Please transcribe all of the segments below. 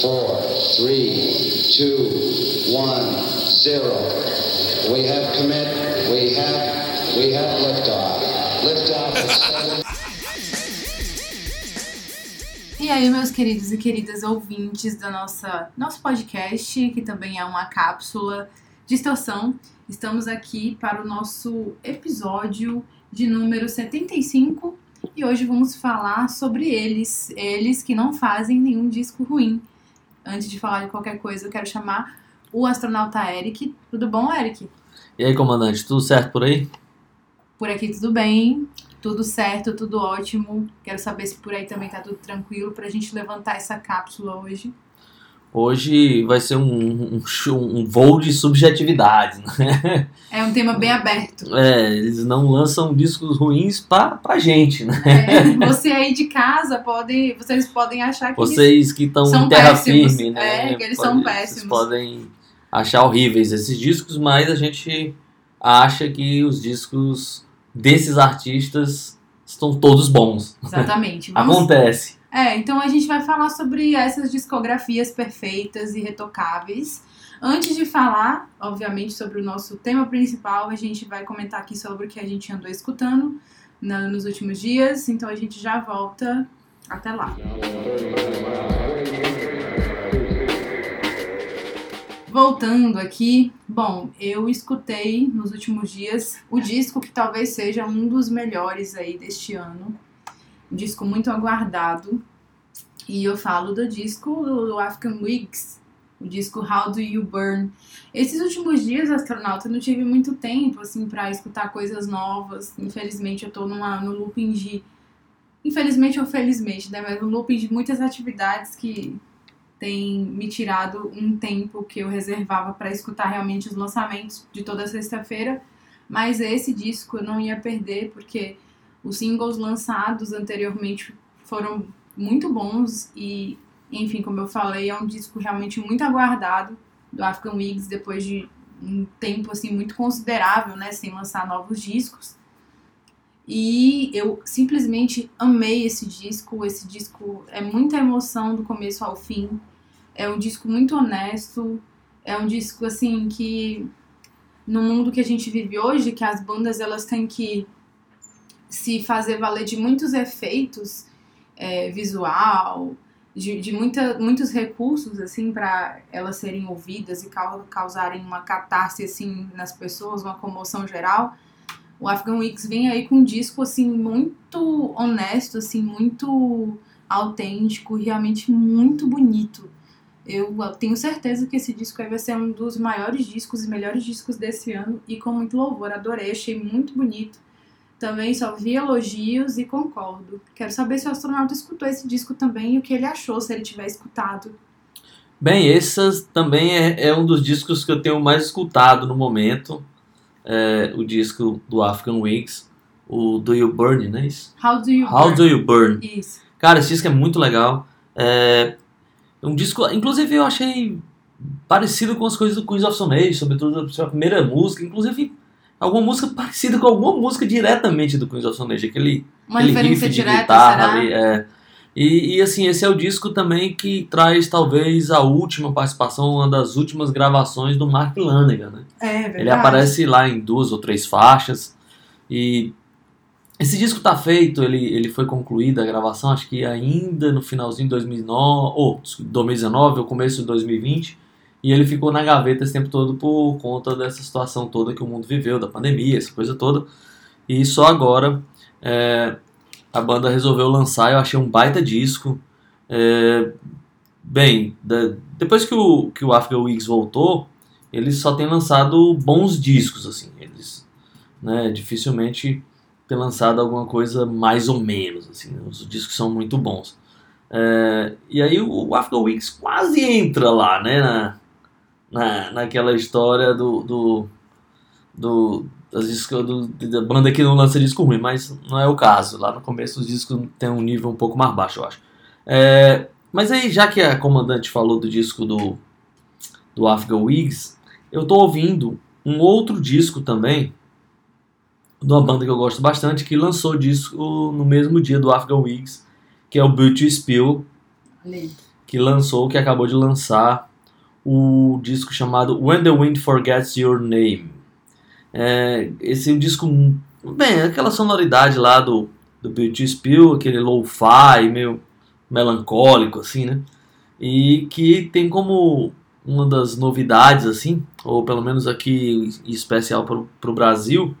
four, three, two, one, zero. We have commit. We have. We have liftoff. Liftoff. E aí, meus queridos e queridas ouvintes do nossa, nosso podcast, que também é uma cápsula Distorção, estamos aqui para o nosso episódio de número 75 e hoje vamos falar sobre eles, eles que não fazem nenhum disco ruim. Antes de falar de qualquer coisa, eu quero chamar o astronauta Eric. Tudo bom, Eric? E aí, comandante, tudo certo por aí? Por aqui tudo bem, tudo certo, tudo ótimo. Quero saber se por aí também tá tudo tranquilo pra gente levantar essa cápsula hoje. Hoje vai ser um, um, show- um voo de subjetividade, né? É um tema bem aberto. É, eles não lançam discos ruins pra, pra gente, né? É, você aí de casa pode, vocês podem achar que Vocês que estão São em terra péssimos. firme, né? É, que eles são Vocês péssimos. podem achar horríveis esses discos, mas a gente acha que os discos desses artistas estão todos bons. exatamente. Acontece. É, então a gente vai falar sobre essas discografias perfeitas e retocáveis. Antes de falar, obviamente, sobre o nosso tema principal, a gente vai comentar aqui sobre o que a gente andou escutando na- nos últimos dias. Então a gente já volta até lá. Voltando aqui, bom, eu escutei nos últimos dias o disco que talvez seja um dos melhores aí deste ano. Um disco muito aguardado. E eu falo do disco do African Wigs, o disco How Do You Burn. Esses últimos dias, astronauta, eu não tive muito tempo assim para escutar coisas novas. Infelizmente, eu tô numa no looping de infelizmente ou felizmente, né, mas no looping de muitas atividades que tem me tirado um tempo que eu reservava para escutar realmente os lançamentos de toda sexta-feira. Mas esse disco eu não ia perder porque os singles lançados anteriormente foram muito bons e, enfim, como eu falei, é um disco realmente muito aguardado do African Wigs depois de um tempo assim muito considerável, né, sem lançar novos discos. E eu simplesmente amei esse disco. Esse disco é muita emoção do começo ao fim. É um disco muito honesto. É um disco assim que no mundo que a gente vive hoje, que as bandas elas têm que se fazer valer de muitos efeitos é, visual, de, de muita, muitos recursos assim para elas serem ouvidas e cau- causarem uma catarse assim nas pessoas, uma comoção geral. O Afghan Weeks vem aí com um disco assim muito honesto, assim muito autêntico, realmente muito bonito. Eu tenho certeza que esse disco vai ser um dos maiores discos e melhores discos desse ano e com muito louvor. Adorei, achei muito bonito. Também só vi elogios e concordo. Quero saber se o astronauta escutou esse disco também e o que ele achou, se ele tiver escutado. Bem, esse também é, é um dos discos que eu tenho mais escutado no momento. É, o disco do African Wigs, o Do You Burn, né? Isso? How do you How burn? Do You Burn. Isso. Cara, esse disco é muito legal. É um disco, inclusive eu achei parecido com as coisas do Queens of Stone Age, sobretudo a sua primeira música, inclusive alguma música parecida com alguma música diretamente do Queens of Stone Age, aquele Uma aquele riff de direta, guitarra será? ali, é. E, e, assim, esse é o disco também que traz talvez a última participação, uma das últimas gravações do Mark Lanegan, né? É verdade. Ele aparece lá em duas ou três faixas. E esse disco tá feito, ele, ele foi concluída a gravação, acho que ainda no finalzinho de 2009, ou 2019 ou começo de 2020. E ele ficou na gaveta esse tempo todo por conta dessa situação toda que o mundo viveu, da pandemia, essa coisa toda. E só agora é, a banda resolveu lançar, eu achei um baita disco. É, bem, depois que o, que o Africa Wigs voltou, eles só têm lançado bons discos, assim. Eles, né, dificilmente têm lançado alguma coisa mais ou menos, assim. Os discos são muito bons. É, e aí o Africa Wigs quase entra lá, né, na, na, naquela história do, do, do, das discos, do- da banda que não lança disco ruim, mas não é o caso. Lá no começo os discos têm um nível um pouco mais baixo, eu acho. É, mas aí, já que a comandante falou do disco do, do Africa Wigs, eu tô ouvindo um outro disco também, de uma banda que eu gosto bastante, que lançou disco no mesmo dia do Africa Wigs, que é o Beauty Spill, que lançou, que acabou de lançar o disco chamado When the Wind Forgets Your Name. É, esse é um disco, bem, aquela sonoridade lá do, do Beauty Spill, aquele lo-fi meio melancólico, assim, né? E que tem como uma das novidades, assim, ou pelo menos aqui especial para o Brasil,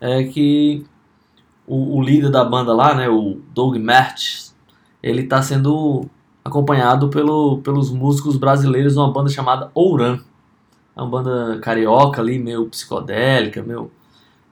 é que o, o, líder da banda lá, né, o Doug Mertz, ele está sendo acompanhado pelo, pelos músicos brasileiros de uma banda chamada Ouran. É uma banda carioca ali, meio psicodélica, meio...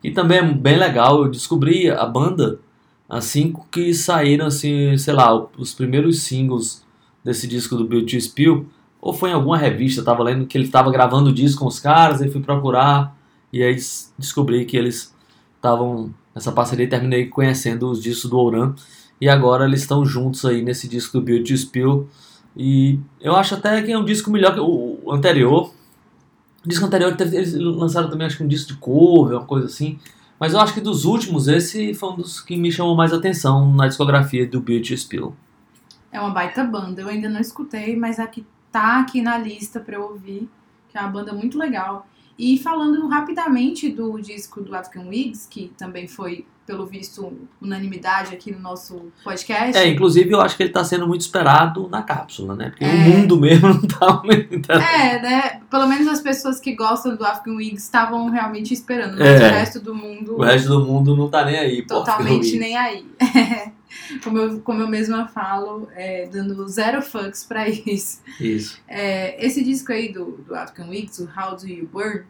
E também é bem legal, eu descobri a banda assim que saíram, assim, sei lá, os primeiros singles desse disco do Beauty Spill, ou foi em alguma revista, tava lendo que ele estava gravando o disco com os caras, e fui procurar, e aí descobri que eles estavam nessa parceria e terminei conhecendo os discos do Ouran, e agora eles estão juntos aí nesse disco do Beauty Spill, e eu acho até que é um disco melhor que o anterior. O disco anterior eles lançaram também acho que um disco de cover, uma coisa assim. Mas eu acho que dos últimos, esse foi um dos que me chamou mais atenção na discografia do Beauty Spill. É uma baita banda, eu ainda não escutei, mas aqui tá aqui na lista para eu ouvir, que é uma banda muito legal. E falando rapidamente do disco do African Wigs, que também foi, pelo visto, unanimidade aqui no nosso podcast. É, inclusive eu acho que ele está sendo muito esperado na cápsula, né? Porque é. o mundo mesmo não tá muito É, né? Pelo menos as pessoas que gostam do African Wigs estavam realmente esperando, mas é. o resto do mundo. O resto do mundo não tá nem aí, Totalmente nem aí. como, eu, como eu mesma falo, é, dando zero fucks pra isso. Isso. É, esse disco aí do, do African Weeks, o How Do You Burn,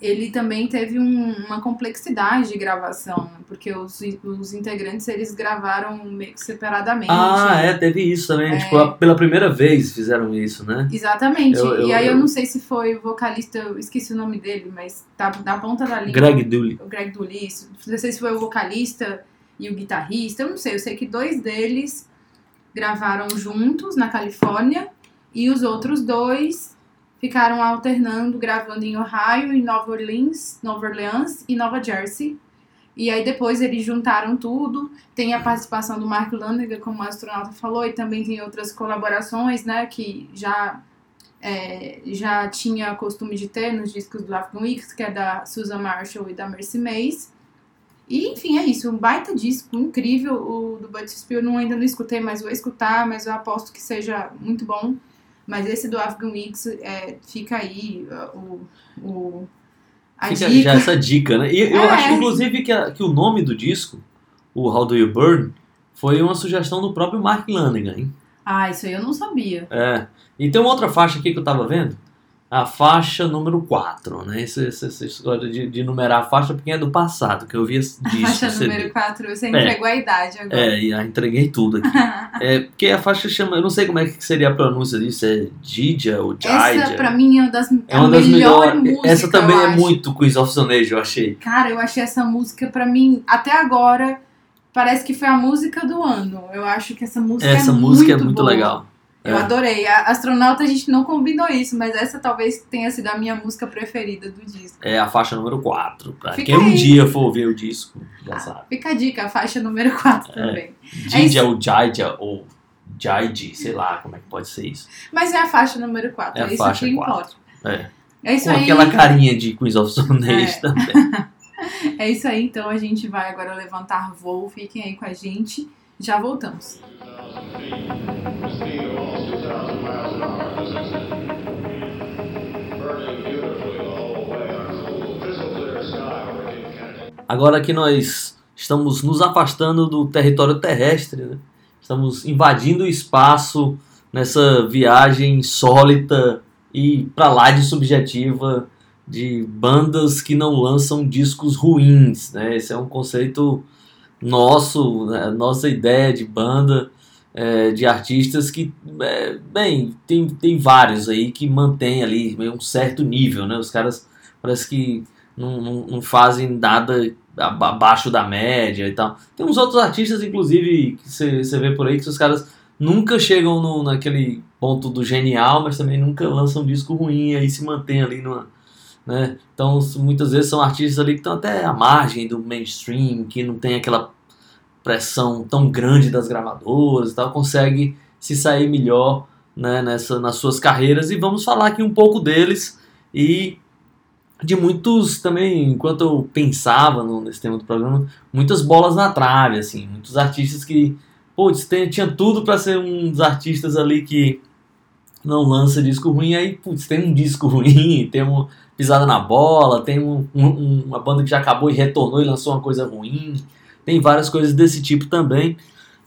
ele também teve um, uma complexidade de gravação, porque os, os integrantes eles gravaram meio que separadamente. Ah, é, teve isso também. É... Tipo, pela primeira vez fizeram isso, né? Exatamente. Eu, eu, e aí eu, eu, não sei se foi o vocalista, eu esqueci o nome dele, mas tá na ponta da língua. Greg Dooley. O Greg Dooley, isso. Não sei se foi o vocalista e o guitarrista, eu não sei, eu sei que dois deles gravaram juntos na Califórnia e os outros dois ficaram alternando, gravando em Ohio, em Nova Orleans, Nova Orleans e Nova Jersey. E aí depois eles juntaram tudo. Tem a participação do Mark Lanigan, como o astronauta falou, e também tem outras colaborações, né, que já é, já tinha costume de ter nos discos do African Weeks, que é da Susan Marshall e da Mercy Mays. E, enfim, é isso. Um baita disco, incrível. O do Bud Spill eu ainda não escutei, mas vou escutar, mas eu aposto que seja muito bom. Mas esse do Afghan Weeks é, fica aí o, o, a fica dica. já essa dica, né? E é. eu acho, inclusive, que, a, que o nome do disco, o How Do You Burn, foi uma sugestão do próprio Mark Lanigan, hein? Ah, isso aí eu não sabia. É. E tem uma outra faixa aqui que eu tava vendo, a faixa número 4, né? Essa, essa, essa história de, de numerar a faixa porque é do passado, que eu vi disso. A faixa CD. número 4, você entregou é. a idade agora. É, já entreguei tudo aqui. é, porque a faixa chama, eu não sei como é que seria a pronúncia disso, é Didia ou Jaija. Essa pra mim é uma das, é uma das melhores músicas. Essa também é acho. muito Queens of Stone Age, eu achei. Cara, eu achei essa música pra mim, até agora, parece que foi a música do ano. Eu acho que essa música essa é música muito é muito boa. legal. Eu é. adorei. A Astronauta a gente não combinou isso, mas essa talvez tenha sido a minha música preferida do disco. É a faixa número 4. Pra fica quem aí. um dia for ouvir o disco, já ah, sabe. Fica a dica, a faixa número 4 é. também. Dija é ou Jaija ou Jaiji, sei lá como é que pode ser isso. Mas é a faixa número 4, é, é isso que importa. É. É isso Com aí. aquela carinha de Queens of Age é. também. é isso aí, então a gente vai agora levantar voo. Fiquem aí com a gente. Já voltamos. Agora que nós estamos nos afastando do território terrestre, né? estamos invadindo o espaço nessa viagem insólita e para lá de subjetiva de bandas que não lançam discos ruins, né? Esse é um conceito nosso, né, nossa ideia de banda, é, de artistas que, é, bem, tem, tem vários aí que mantém ali um certo nível, né? Os caras parece que não, não, não fazem nada abaixo da média e tal. Tem uns outros artistas, inclusive, que você vê por aí que os caras nunca chegam no, naquele ponto do genial, mas também nunca lançam um disco ruim e aí se mantém ali numa, né? Então, muitas vezes são artistas ali que estão até à margem do mainstream, que não tem aquela pressão tão grande das gravadoras e tal, consegue se sair melhor né, nessa, nas suas carreiras e vamos falar aqui um pouco deles e de muitos também, enquanto eu pensava no, nesse tema do programa, muitas bolas na trave, assim, muitos artistas que, putz, tem, tinha tudo para ser um dos artistas ali que não lança disco ruim, aí, putz, tem um disco ruim, tem uma pisada na bola, tem um, um, uma banda que já acabou e retornou e lançou uma coisa ruim, tem várias coisas desse tipo também,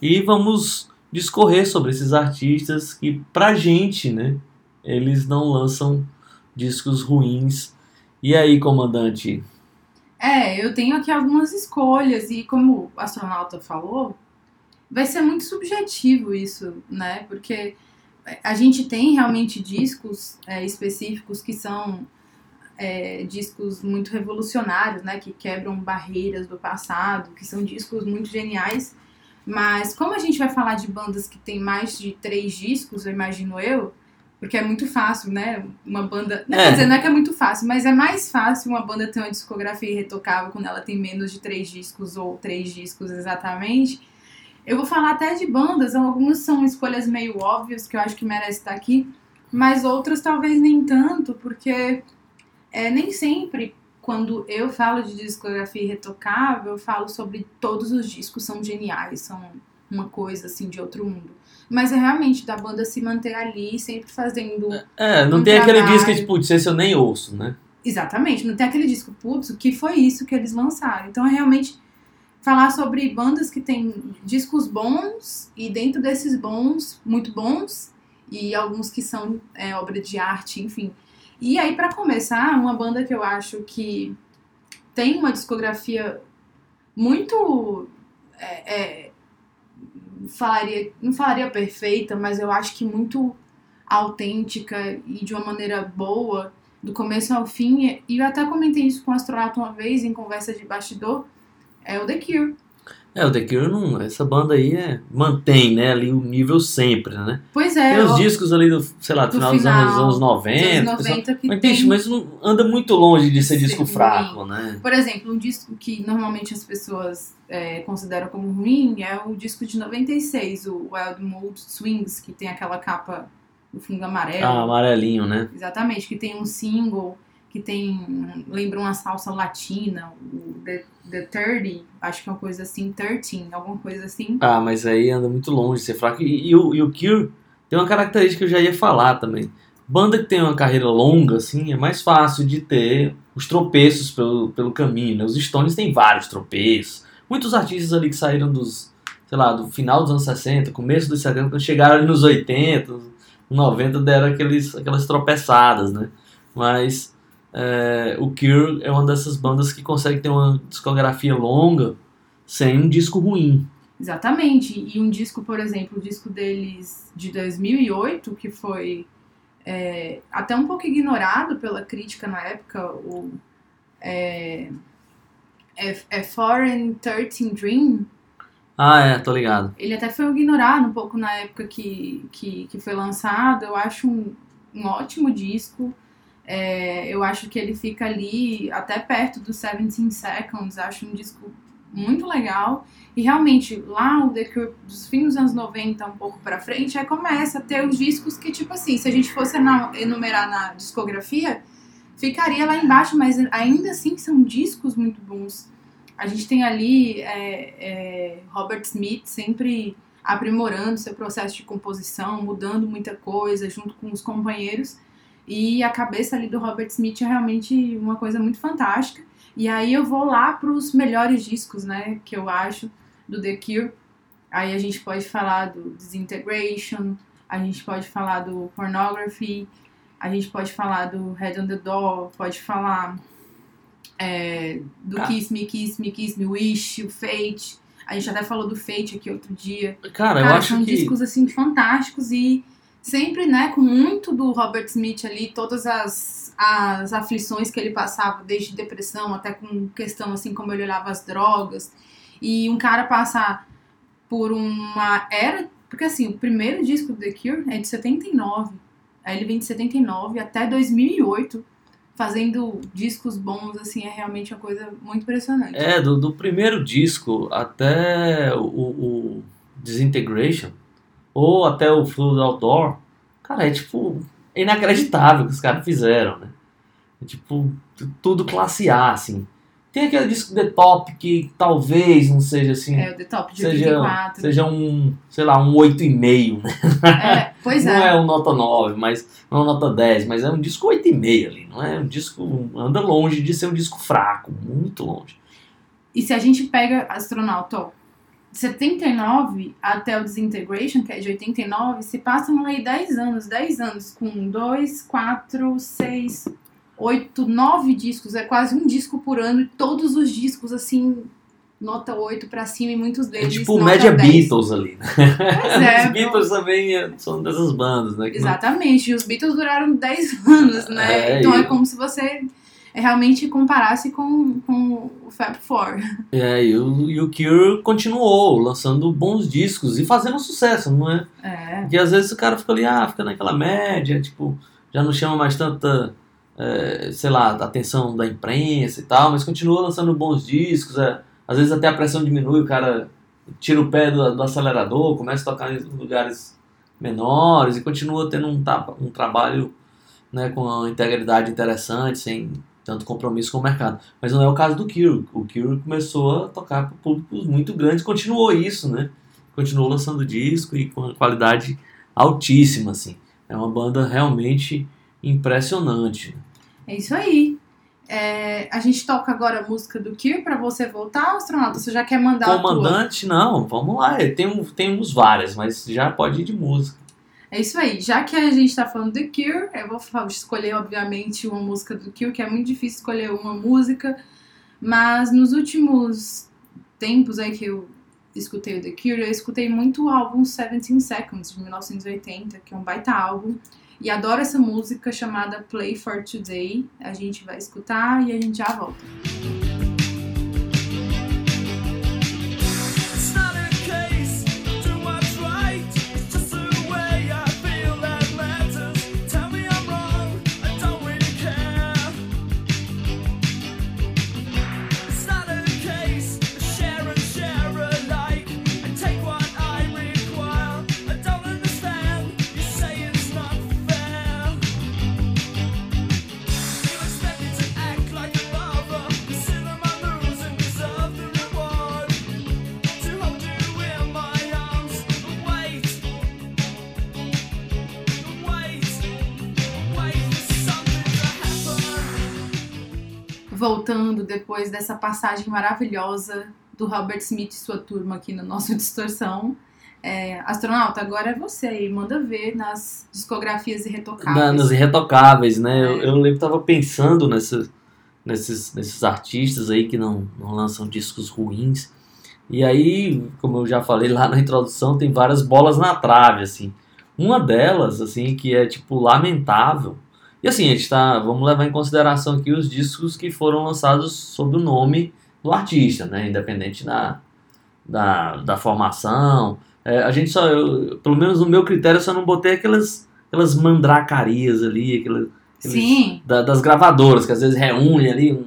e vamos discorrer sobre esses artistas que, pra gente, né, eles não lançam discos ruins. E aí, comandante? É, eu tenho aqui algumas escolhas e como o astronauta falou, vai ser muito subjetivo isso, né? Porque a gente tem realmente discos é, específicos que são é, discos muito revolucionários, né? Que quebram barreiras do passado, que são discos muito geniais. Mas como a gente vai falar de bandas que tem mais de três discos, eu imagino eu, porque é muito fácil, né? Uma banda. Não, É. Quer dizer, não é que é muito fácil, mas é mais fácil uma banda ter uma discografia irretocável quando ela tem menos de três discos ou três discos exatamente. Eu vou falar até de bandas, algumas são escolhas meio óbvias que eu acho que merece estar aqui, mas outras talvez nem tanto, porque é, nem sempre quando eu falo de discografia irretocável, eu falo sobre todos os discos são geniais, são uma coisa assim de outro mundo. Mas é realmente da banda se manter ali, sempre fazendo É, não Um tem aquele trabalho. disco que, putz, esse eu nem ouço, né? Exatamente, não tem aquele disco, putz, o que foi isso que eles lançaram? Então é realmente falar sobre bandas que têm discos bons e dentro desses bons, muito bons, e alguns que são é, obra de arte, enfim. E aí, pra começar, uma banda que eu acho que tem uma discografia muito. é, é, falaria, não falaria perfeita, mas eu acho que muito autêntica e de uma maneira boa do começo ao fim, e eu até comentei isso com o astronauta uma vez em conversa de bastidor, é o The Cure. É, o The Cure não. Essa banda aí é, mantém, né, ali o nível sempre, né? Pois é, Tem os ó, discos ali do, sei lá, do final dos anos, anos dos 90. anos pessoal- 90 que Mas, tem, bicho, mas não anda muito longe de ser disco ruim. fraco, né? por exemplo, um disco que normalmente as pessoas é, consideram como ruim é o disco de 96, o Wild Mood Swings, que tem aquela capa do fundo amarelo. Ah, amarelinho, né? Exatamente, que tem um single que tem. lembra uma salsa latina, o The, The 30, acho que é uma coisa assim, 13, alguma coisa assim. Ah, mas aí anda muito longe de ser fraco. E, e o, e o Cure tem uma característica que eu já ia falar também. Banda que tem uma carreira longa, assim, é mais fácil de ter os tropeços pelo, pelo caminho, né? Os Stones têm vários tropeços. Muitos artistas ali que saíram dos, sei lá, do final dos anos 60, começo dos 70, quando chegaram ali nos 80, nos 90, deram aqueles, aquelas tropeçadas, né? Mas é, o Cure é uma dessas bandas que consegue ter uma discografia longa sem um disco ruim. Exatamente. E um disco, por exemplo, o disco deles de 2008, que foi é, até um pouco ignorado pela crítica na época, o é, é, é Foreign 13 Dream, Ah, é, tô ligado. ele até foi ignorado um pouco na época que, que, que foi lançado. Eu acho um, um ótimo disco. É, eu acho que ele fica ali até perto dos 17 Seconds. Acho um disco muito legal. E realmente, lá o The Cure, dos fins dos anos 90, um pouco pra frente, aí começa a ter os discos que, tipo assim, se a gente fosse enumerar na discografia, ficaria lá embaixo, mas ainda assim são discos muito bons. A gente tem ali é, é, Robert Smith sempre aprimorando seu processo de composição, mudando muita coisa junto com os companheiros. E a cabeça ali do Robert Smith é realmente uma coisa muito fantástica. E aí eu vou lá para os melhores discos, né, que eu acho do The Cure. Aí a gente pode falar do Disintegration, a gente pode falar do Pornography, a gente pode falar do Head on the Door, pode falar é, do Ah. Kiss Me, Kiss Me, Kiss Me, Wish, o Fate. A gente até falou do Fate aqui outro dia. Cara, eu Cara, acho são que. discos assim fantásticos e sempre, né, com muito do Robert Smith ali, todas as, as aflições que ele passava, desde depressão até com questão assim como ele olhava as drogas. E um cara passar por uma era, porque assim, o primeiro disco do The Cure é de 79. Aí ele vem de 79 até 2008 fazendo discos bons, assim, é realmente uma coisa muito impressionante. É, do, do primeiro disco até o, o Disintegration, ou até o Fluid Outdoor, Cara, é tipo. É inacreditável o que os caras fizeram, né? É tipo, tudo classe A, assim. Tem aquele disco The Top que talvez não seja assim. É o The Top de seja, 84. seja um, sei lá, um 8,5, né? É, pois não é. é um nota 9, mas não é um nota 10, mas é um disco 8,5 ali, não é um disco anda longe de ser um disco fraco, muito longe. E se a gente pega astronauta, 79 até o Disintegration, que é de 89, se passam aí 10 anos, 10 anos com 2, 4, 6, 8, 9 discos, é quase um disco por ano, e todos os discos assim, nota 8 pra cima, e muitos É deles tipo o nota Média 10. Beatles ali, né? Pois é, Os Beatles também é- são dessas bandas, né? que não- Exatamente, e os Beatles duraram 10 anos, né? É, então é como se você realmente comparasse com, com o Fab Four. É, e o, e o Cure continuou lançando bons discos e fazendo sucesso, não é? É, Porque às vezes o cara fica ali, ah, fica naquela média, tipo, já não chama mais tanta, é, sei lá, atenção da imprensa e tal, mas continua lançando bons discos, é, às vezes até a pressão diminui, o cara tira o pé do, do acelerador, começa a tocar em lugares menores e continua tendo um, um trabalho né, com uma integridade interessante, sem tanto compromisso com o mercado. Mas não é o caso do Cure. O Cure começou a tocar para públicos muito grandes, continuou isso, né? Continuou lançando disco e com uma qualidade altíssima, assim. É uma banda realmente impressionante. é isso aí. É, a gente toca agora a música do Cure pra você voltar, astronauta. Você já quer mandar? Comandante, não, vamos lá. Tem, temos várias, mas já pode ir de música. É isso aí. Já que a gente tá falando do Cure, eu vou escolher, obviamente, uma música do Cure, que é muito difícil escolher uma música. Mas nos últimos tempos aí que eu escutei o The Cure, eu escutei muito o álbum 17 Seconds, de 1980, que é um baita álbum. E adoro essa música chamada Play for Today. A gente vai escutar e a gente já volta. It's depois dessa passagem maravilhosa do Robert Smith e sua turma aqui no nosso Distorção. É, astronauta, agora é você aí. Manda ver nas discografias irretocáveis. Na, nos irretocáveis, né? Eu, É. eu lembro que tava pensando nessa, nesses, nesses artistas aí que não, não lançam discos ruins. E aí, como eu já falei lá na introdução, tem várias bolas na trave, assim. Uma delas, assim, que é, tipo, lamentável. E assim, a gente tá, vamos levar em consideração aqui os discos que foram lançados sob o nome do artista, né? Independente da, da, da formação. É, a gente só, eu- pelo menos no meu critério, eu só não botei aquelas, aquelas mandracarias ali, aquelas, aqueles- da- das gravadoras, que às vezes reúnem ali um,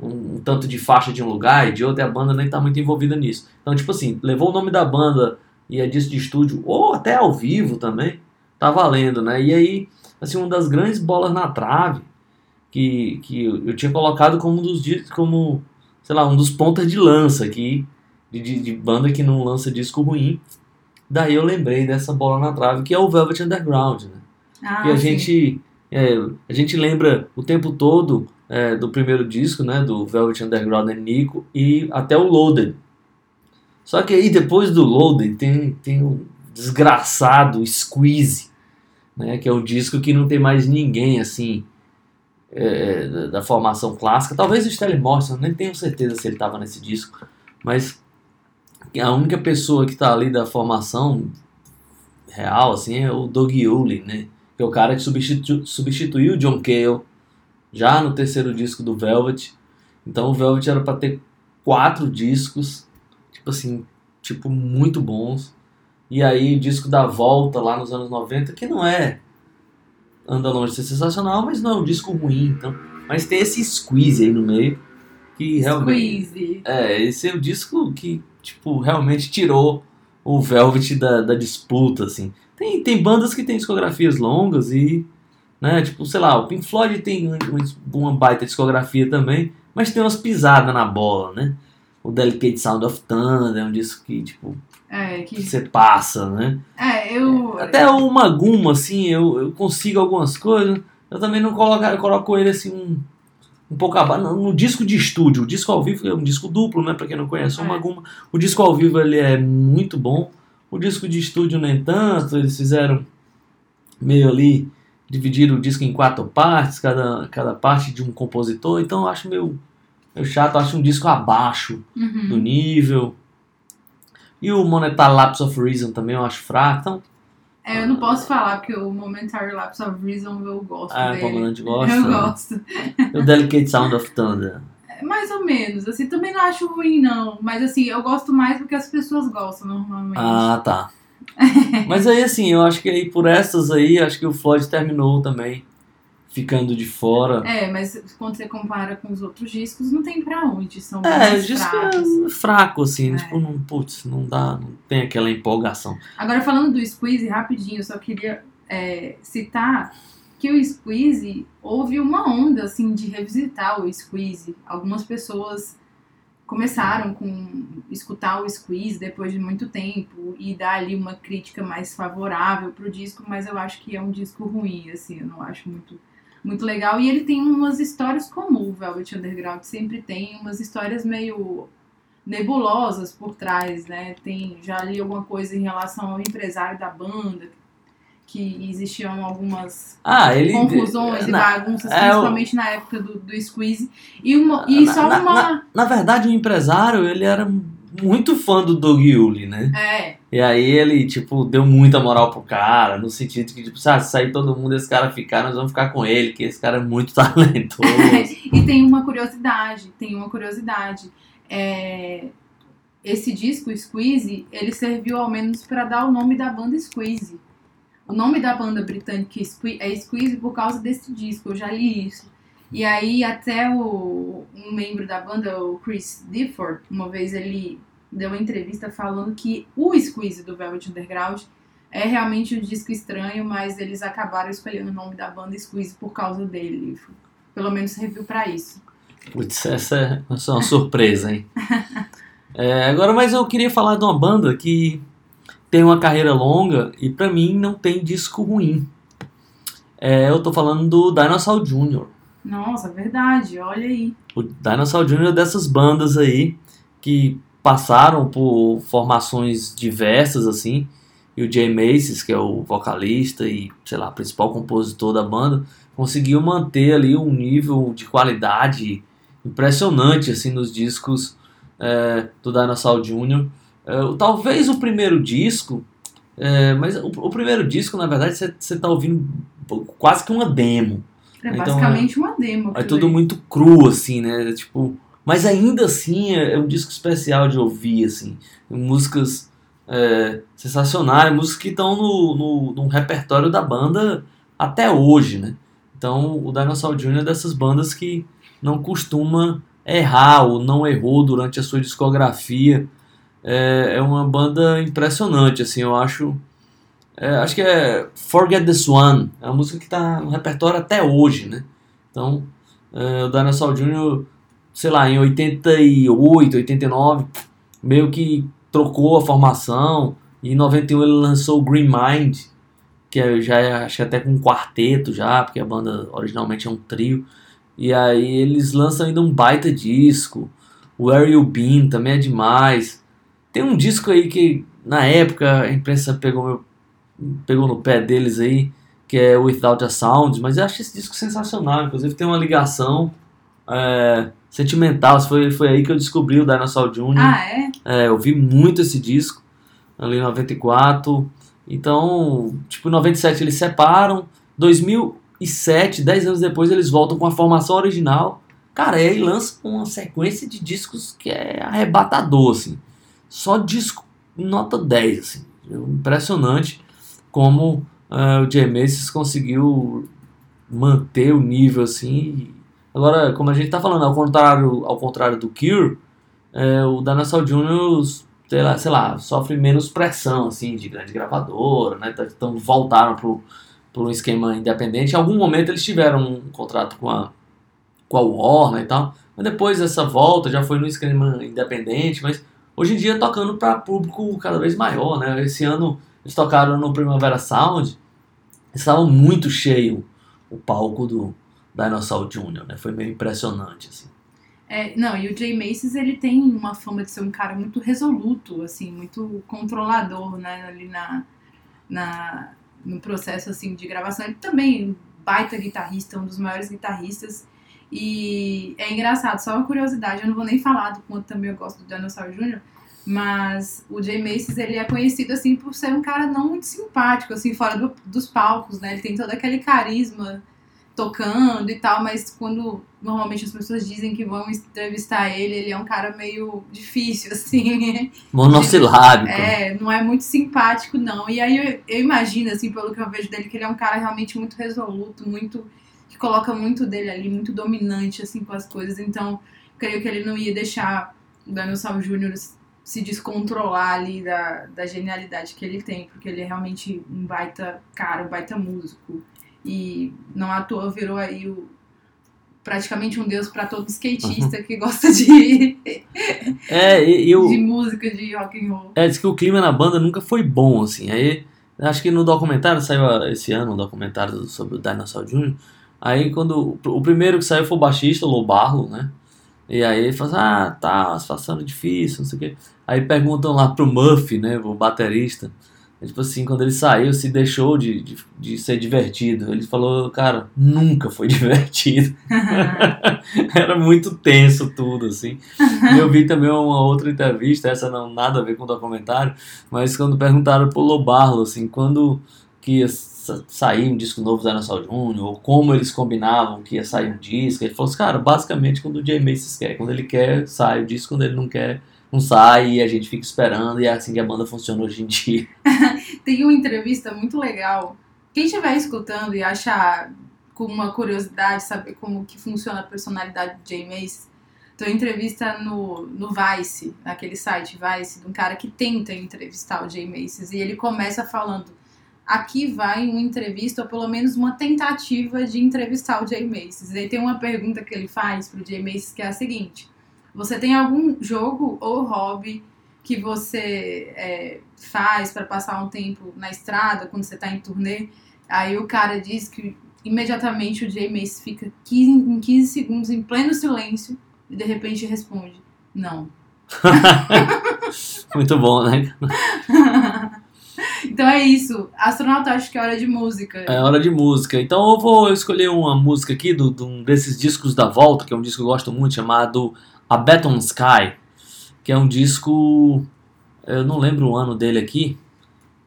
um, um tanto de faixa de um lugar e de outro, e a banda nem tá muito envolvida nisso. Então, tipo assim, levou o nome da banda e é disco de estúdio, ou até ao vivo também, tá valendo, né? E aí, assim, uma das grandes bolas na trave que, que eu, tinha colocado como um dos discos, como, sei lá, um dos pontas de lança aqui, de, de, de banda que não lança disco ruim. Daí eu lembrei dessa bola na trave, que é o Velvet Underground, né? ah, E a sim. gente, é, a gente lembra o tempo todo é, do primeiro disco, né, do Velvet Underground e Nico, e até o Loaded. Só que aí depois do Loaded tem, tem um desgraçado Squeeze, né, que é um disco que não tem mais ninguém assim é, da, da formação clássica. Talvez o Stelly Morrison, nem tenho certeza se ele estava nesse disco, mas a única pessoa que está ali da formação real assim é o Doug Yuli, né? que é o cara que substitu substituiu o John Cale já no terceiro disco do Velvet. Então o Velvet era para ter quatro discos, tipo assim, tipo muito bons. E aí o disco da volta lá nos anos 90, que não é anda longe de ser sensacional, mas não é um disco ruim, então. Mas tem esse squeeze aí no meio que realmente Squeeze. é, esse é o disco que, tipo, realmente tirou o Velvet da, da disputa, assim. Tem, tem bandas que tem discografias longas e, né, tipo, sei lá, o Pink Floyd tem um- uma baita discografia também, mas tem umas pisadas na bola, né? O Delicate Sound of Thunder é um disco que, tipo, É, que que. você passa, né? É, eu. Até o Maguma, assim, eu, eu consigo algumas coisas. Eu também não coloco, eu coloco ele assim um, um pouco abaixo. No, disco de estúdio, o disco ao vivo é um disco duplo, né? Pra quem não conhece o É. Maguma. O disco ao vivo ele é muito bom. O disco de estúdio nem tanto. Eles fizeram meio ali, dividiram o disco em quatro partes, cada, cada parte de um compositor. Então eu acho meio, meio chato, eu acho um disco abaixo Uhum. do nível. E o Monetar Lapse of Reason também eu acho fraco. Então, É, eu não posso falar, porque o Momentary Lapse of Reason eu gosto Ah, dele. Palmerante gosta. Eu gosto. o Delicate Sound of Thunder. É, Mais ou menos, assim, também não acho ruim, não. Mas assim, eu gosto mais porque as pessoas gostam normalmente. Ah, tá. Mas aí, assim, eu acho que aí por essas aí, acho que o Floyd terminou também ficando de fora. É, mas quando você compara com os outros discos, não tem pra onde. São É, disco fracos. é fraco, assim, É. tipo, não, putz, não dá, não tem aquela empolgação. Agora, falando do Squeeze, rapidinho, eu só queria é, citar que o Squeeze, houve uma onda, assim, de revisitar o Squeeze. Algumas pessoas começaram com escutar o Squeeze depois de muito tempo e dar ali uma crítica mais favorável pro disco, mas eu acho que é um disco ruim, assim, eu não acho muito muito legal. E ele tem umas histórias como o Velvet Underground sempre tem, umas histórias meio nebulosas por trás, né? Tem já li alguma coisa em relação ao empresário da banda, que existiam algumas Ah, ele. confusões e na, bagunças, é, principalmente na época do, do Squeeze. E, uma, e Na- só na- uma. na verdade, o empresário, ele era muito fã do Doug Yuli, né? É, E aí ele, tipo, deu muita moral pro cara, no sentido que, tipo, sabe, sair todo mundo, esse cara ficar, nós vamos ficar com ele, que esse cara é muito talentoso. e tem uma curiosidade, tem uma curiosidade. É, esse disco, Squeeze, ele serviu ao menos para dar o nome da banda Squeeze. O nome da banda britânica é Squeeze por causa desse disco, eu já li isso. E aí até o, um membro da banda, o Chris Difford, uma vez ele deu uma entrevista falando que o Squeeze do Velvet Underground é realmente um disco estranho, mas eles acabaram escolhendo o nome da banda Squeeze por causa dele. Pelo menos serviu pra isso. Putz, essa é, é uma surpresa, hein? É, agora, mas eu queria falar de uma banda que tem uma carreira longa e pra mim não tem disco ruim. É, eu tô falando do Dinosaur Jr. Nossa, verdade, olha aí. O Dinosaur Jr. é dessas bandas aí que passaram por formações diversas, assim. E o Jay Macy's, que é o vocalista e, sei lá, principal compositor da banda, conseguiu manter ali um nível de qualidade impressionante, assim, nos discos é, do Dinosaur Jr. É, o- talvez o primeiro disco, é, mas o, o primeiro disco, na verdade, você tá ouvindo quase que uma demo. É Então, basicamente uma demo. É tudo aí. muito cru, assim, né? Tipo, mas ainda assim é, é um disco especial de ouvir, assim. Músicas é, sensacionais, músicas que estão no, no, no repertório da banda até hoje, né? Então o Dinosaur Jr. é dessas bandas que não costuma errar ou não errou durante a sua discografia. É, é uma banda impressionante, assim, eu acho. É, acho que é Forget This One, é uma música que está no repertório até hoje, né? Então, é, o Dinosaur Jr., sei lá, em 88, 89, meio que trocou a formação. E em 91 ele lançou o Green Mind, que é, já é, acho que até com um quarteto já, porque a banda originalmente é um trio. E aí eles lançam ainda um baita disco. O Where You Been também é demais. Tem um disco aí que na época a imprensa pegou, meu, pegou no pé deles aí, que é Without a Sound, mas eu acho esse disco sensacional. Inclusive tem uma ligação é, sentimental. Foi, foi aí que eu descobri o Dinosaur Jr. Ah, é? É, eu vi muito esse disco, ali em 94. Então, tipo, em 97 eles separam. 2007, 10 anos depois, eles voltam com a formação original. Cara, e aí lançam uma sequência de discos que é arrebatador, assim. Só disco nota 10, assim. Impressionante como eh, o Jay Macy's conseguiu manter o nível, assim. Agora, como a gente tá falando, ao contrário, ao contrário do Cure, é, o Dinosaur Jr. sei lá, sei lá, sofre menos pressão, assim, de grande gravadora, né? tá- Então voltaram pro um esquema independente. Em algum momento eles tiveram um contrato com a, com a Warner e tal, mas depois dessa volta já foi no esquema independente, mas hoje em dia tocando para público cada vez maior, né? Esse ano eles tocaram no Primavera Sound, estava muito cheio o palco do Dinosaur Jr., né? Foi meio impressionante, assim. É, não, e o Jay Macy's, ele tem uma fama de ser um cara muito resoluto, assim, muito controlador, né, ali na, na, no processo, assim, de gravação. Ele também é baita guitarrista, um dos maiores guitarristas. E é engraçado, só uma curiosidade, eu não vou nem falar do quanto também eu gosto do Dinosaur Jr., mas o Jay Macy's, ele é conhecido, assim, por ser um cara não muito simpático, assim, fora do- dos palcos, né, ele tem todo aquele carisma tocando e tal, mas quando normalmente as pessoas dizem que vão entrevistar ele, ele é um cara meio difícil, assim. Monossilábico. É, não é muito simpático, não. E aí eu, eu imagino, assim, pelo que eu vejo dele, que ele é um cara realmente muito resoluto, muito. que coloca muito dele ali, muito dominante, assim, com as coisas. Então, creio que ele não ia deixar o Daniel Salvo Júnior se descontrolar ali da, da genialidade que ele tem, porque ele é realmente um baita cara, um baita músico. E não à toa virou aí o, praticamente um deus para todo skatista que gosta de, É, eu, de música de rock and roll. É, diz que o clima na banda nunca foi bom, assim. Aí, acho que no documentário, saiu ah, esse ano um documentário sobre o Dinosaur Jr. Aí, quando. O primeiro que saiu foi o baixista, o Lobarlo, né? E aí ele fala assim, ah, tá, situação difícil, não sei o quê. Aí perguntam lá pro Muff, né, o baterista. É tipo assim, quando ele saiu, se deixou de, de, de ser divertido. Ele falou, cara, nunca foi divertido. Era muito tenso tudo, assim. E eu vi também uma outra entrevista, essa não nada a ver com o documentário, mas quando perguntaram pro Lobarlo, assim, quando que sair um disco novo do Dinosaur Jr., ou como eles combinavam que ia sair um disco, ele falou assim, cara, basicamente quando o Jay Macy's quer, quando ele quer, sai o disco, quando ele não quer, não sai, e a gente fica esperando, e é assim que a banda funciona hoje em dia. Tem uma entrevista muito legal. Quem estiver escutando e achar com uma curiosidade saber como que funciona a personalidade do Jay tem uma entrevista no, no Vice, naquele site Vice, de um cara que tenta entrevistar o Jay Macy's e ele começa falando aqui vai uma entrevista ou pelo menos uma tentativa de entrevistar o Jay Macy's. E aí tem uma pergunta que ele faz pro Jay Macy's que é a seguinte: você tem algum jogo ou hobby que você é, faz para passar um tempo na estrada quando você tá em turnê? Aí o cara diz que imediatamente o Jay Mace fica 15, em 15 segundos em pleno silêncio e de repente responde: Não. Muito bom, né? então é isso. Astronauta, acho que é hora de música. É hora de música. Então eu vou escolher uma música aqui de um desses discos da volta, que é um disco que eu gosto muito, chamado A Beton Sky, que é um disco. Eu não lembro o ano dele aqui.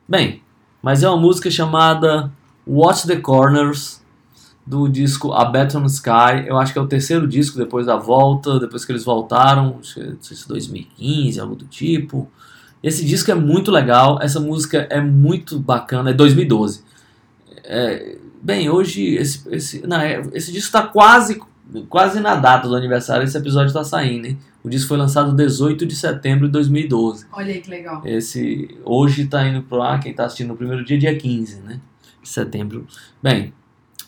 Bem, mas é uma música chamada Watch the Corners, do disco A Beton Sky. Eu acho que é o terceiro disco depois da volta, depois que eles voltaram, que não sei se 2015, algo do tipo. Esse disco é muito legal, essa música é muito bacana, é 2012. É, bem, hoje esse, esse, não, é, esse disco está quase, quase na data do aniversário, esse episódio está saindo. Hein? O disco foi lançado 18 de setembro de 2012. Olha aí que legal. Esse, hoje está indo pro ar, quem está assistindo no primeiro dia, dia 15 né? de setembro. Bem,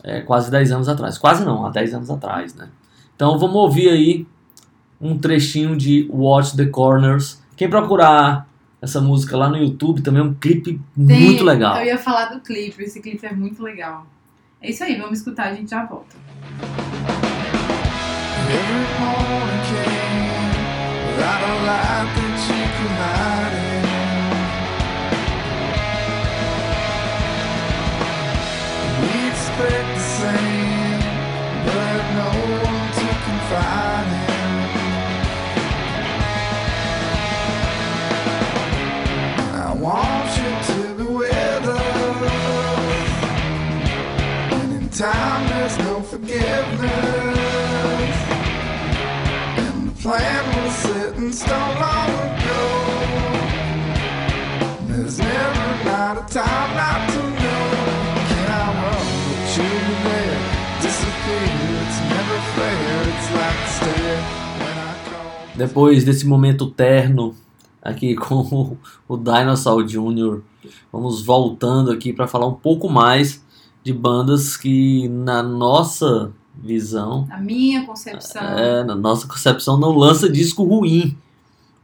é quase 10 anos atrás. Quase não, há 10 anos atrás. Né? Então vamos ouvir aí um trechinho de Watch the Corners. Quem procurar essa música lá no YouTube também é um clipe Tem- muito legal. Eu ia falar do clipe, esse clipe é muito legal. É isso aí, vamos escutar, a gente já volta. Every time there's no forgiveness. And the plan was set in stone long ago. There's never not a time not to know. There? Disappear, it's never fair. It's like the stare. Depois desse momento terno, aqui com o, o Dinosaur Jr. Vamos voltando aqui para falar um pouco mais de bandas que, na nossa visão, A minha concepção. é, na nossa concepção, não lança disco ruim.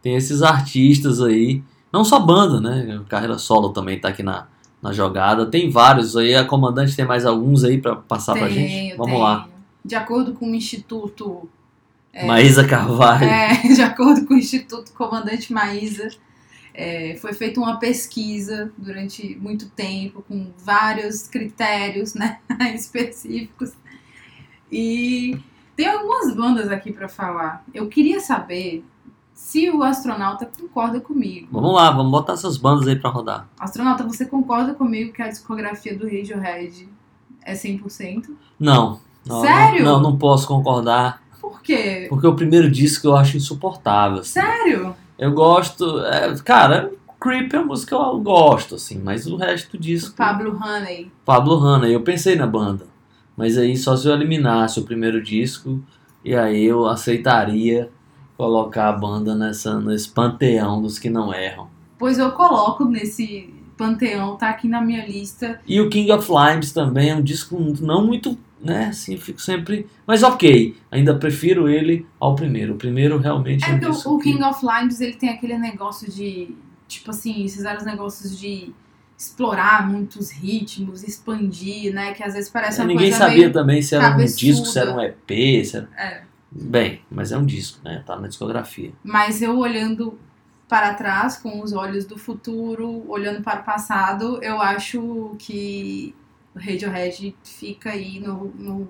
Tem esses artistas aí, não só banda, né? Carreira solo também tá aqui na, na jogada. Tem vários aí, a comandante tem mais alguns aí para passar pra gente. Vamos tenho. lá. De acordo com o Instituto. Maísa Carvalho. É, de acordo com o Instituto Comandante Maísa, é, foi feita uma pesquisa durante muito tempo, com vários critérios né, específicos. E tem algumas bandas aqui para falar. Eu queria saber se o astronauta concorda comigo. Vamos lá, vamos botar essas bandas aí pra rodar. Astronauta, você concorda comigo que a discografia do Radiohead é 100%? Não. não Sério? Não, não posso concordar. Por quê? Porque o primeiro disco eu acho insuportável. assim. Sério? Eu gosto. é, cara, Creep é a música que eu gosto, assim, mas o resto do disco. Pablo Honey. Pablo Hanna, eu pensei na banda. Mas aí só se eu eliminasse o primeiro disco, e aí eu aceitaria colocar a banda nessa, nesse panteão dos que não erram. Pois eu coloco nesse panteão, tá aqui na minha lista. E o King of Limes também é um disco não muito, né, assim, fico sempre... Mas ok, ainda prefiro ele ao primeiro. O primeiro realmente é, É um porque o, o King of Limes, ele tem aquele negócio de, tipo assim, fizeram os negócios de explorar muitos ritmos, expandir, né, que às vezes parece uma Ninguém coisa sabia meio... também se era um cabeçuda. disco, se era um EP, se era... É. Bem, mas é um disco, né, tá na discografia. Mas eu olhando para trás, com os olhos do futuro, olhando para o passado, eu acho que o Radiohead fica aí no, no-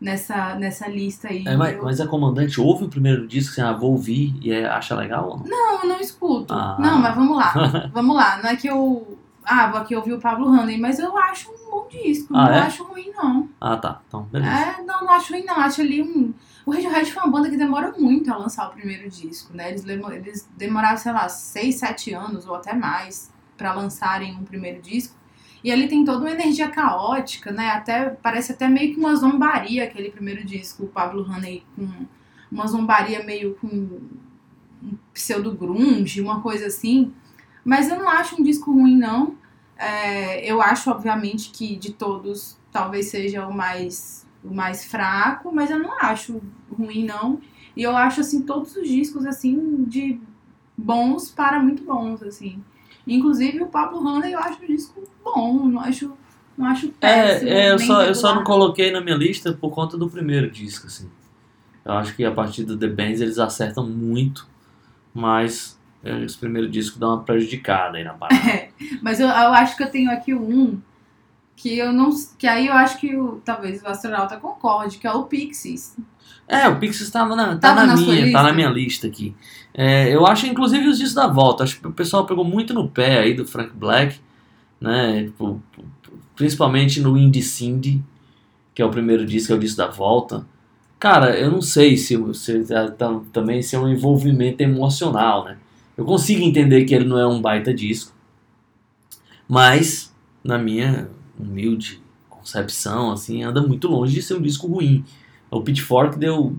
nessa, nessa lista aí. É, mas, Eu- mas a comandante ouve o primeiro disco, assim, ah, vou ouvir e é- acha legal ou não? Não, eu não escuto. Ah. Não, mas vamos lá. vamos lá. Não é que eu. Ah, vou aqui ouvir o Pablo Honey, mas eu acho um bom disco. Ah, não é? acho ruim, não. Ah, tá. Então, beleza. É, não, não acho ruim, não. Acho ali um. O Radiohead foi uma banda que demora muito a lançar o primeiro disco, né? Eles, lemo- eles demoraram, sei lá, 6, 7 anos ou até mais pra lançarem um primeiro disco. E ali tem toda uma energia caótica, né? Até, parece até meio que uma zombaria aquele primeiro disco, o Pablo Honey com uma zombaria meio com um pseudo grunge, uma coisa assim. Mas eu não acho um disco ruim, não. É, eu acho, obviamente, que de todos talvez seja o mais, o mais fraco, mas eu não acho ruim, não. E eu acho, assim, todos os discos, assim, de bons para muito bons, assim. Inclusive o Pablo Honey eu acho um disco bom, não acho, não acho péssimo. É, é, eu, só, eu só não coloquei na minha lista por conta do primeiro disco, assim. Eu acho que a partir do The Bands eles acertam muito, mas é, esse primeiro disco dá uma prejudicada aí na parada. Mas eu, eu acho que eu tenho aqui um que eu não. Que aí eu acho que o, talvez o astronauta concorde, que é o Pixies. É, o Pixies tava na, tá na minha, tá lista? na minha lista aqui. É, eu acho, inclusive, os discos da volta. Acho que o pessoal pegou muito no pé aí do Frank Black, né? Tipo, principalmente no Indie Cindy, que é o primeiro disco, é o disco da volta. Cara, eu não sei se, se tá- também se é um envolvimento emocional, né? Eu consigo entender que ele não é um baita disco, mas na minha humilde concepção, assim, anda muito longe de ser um disco ruim. O Pitchfork deu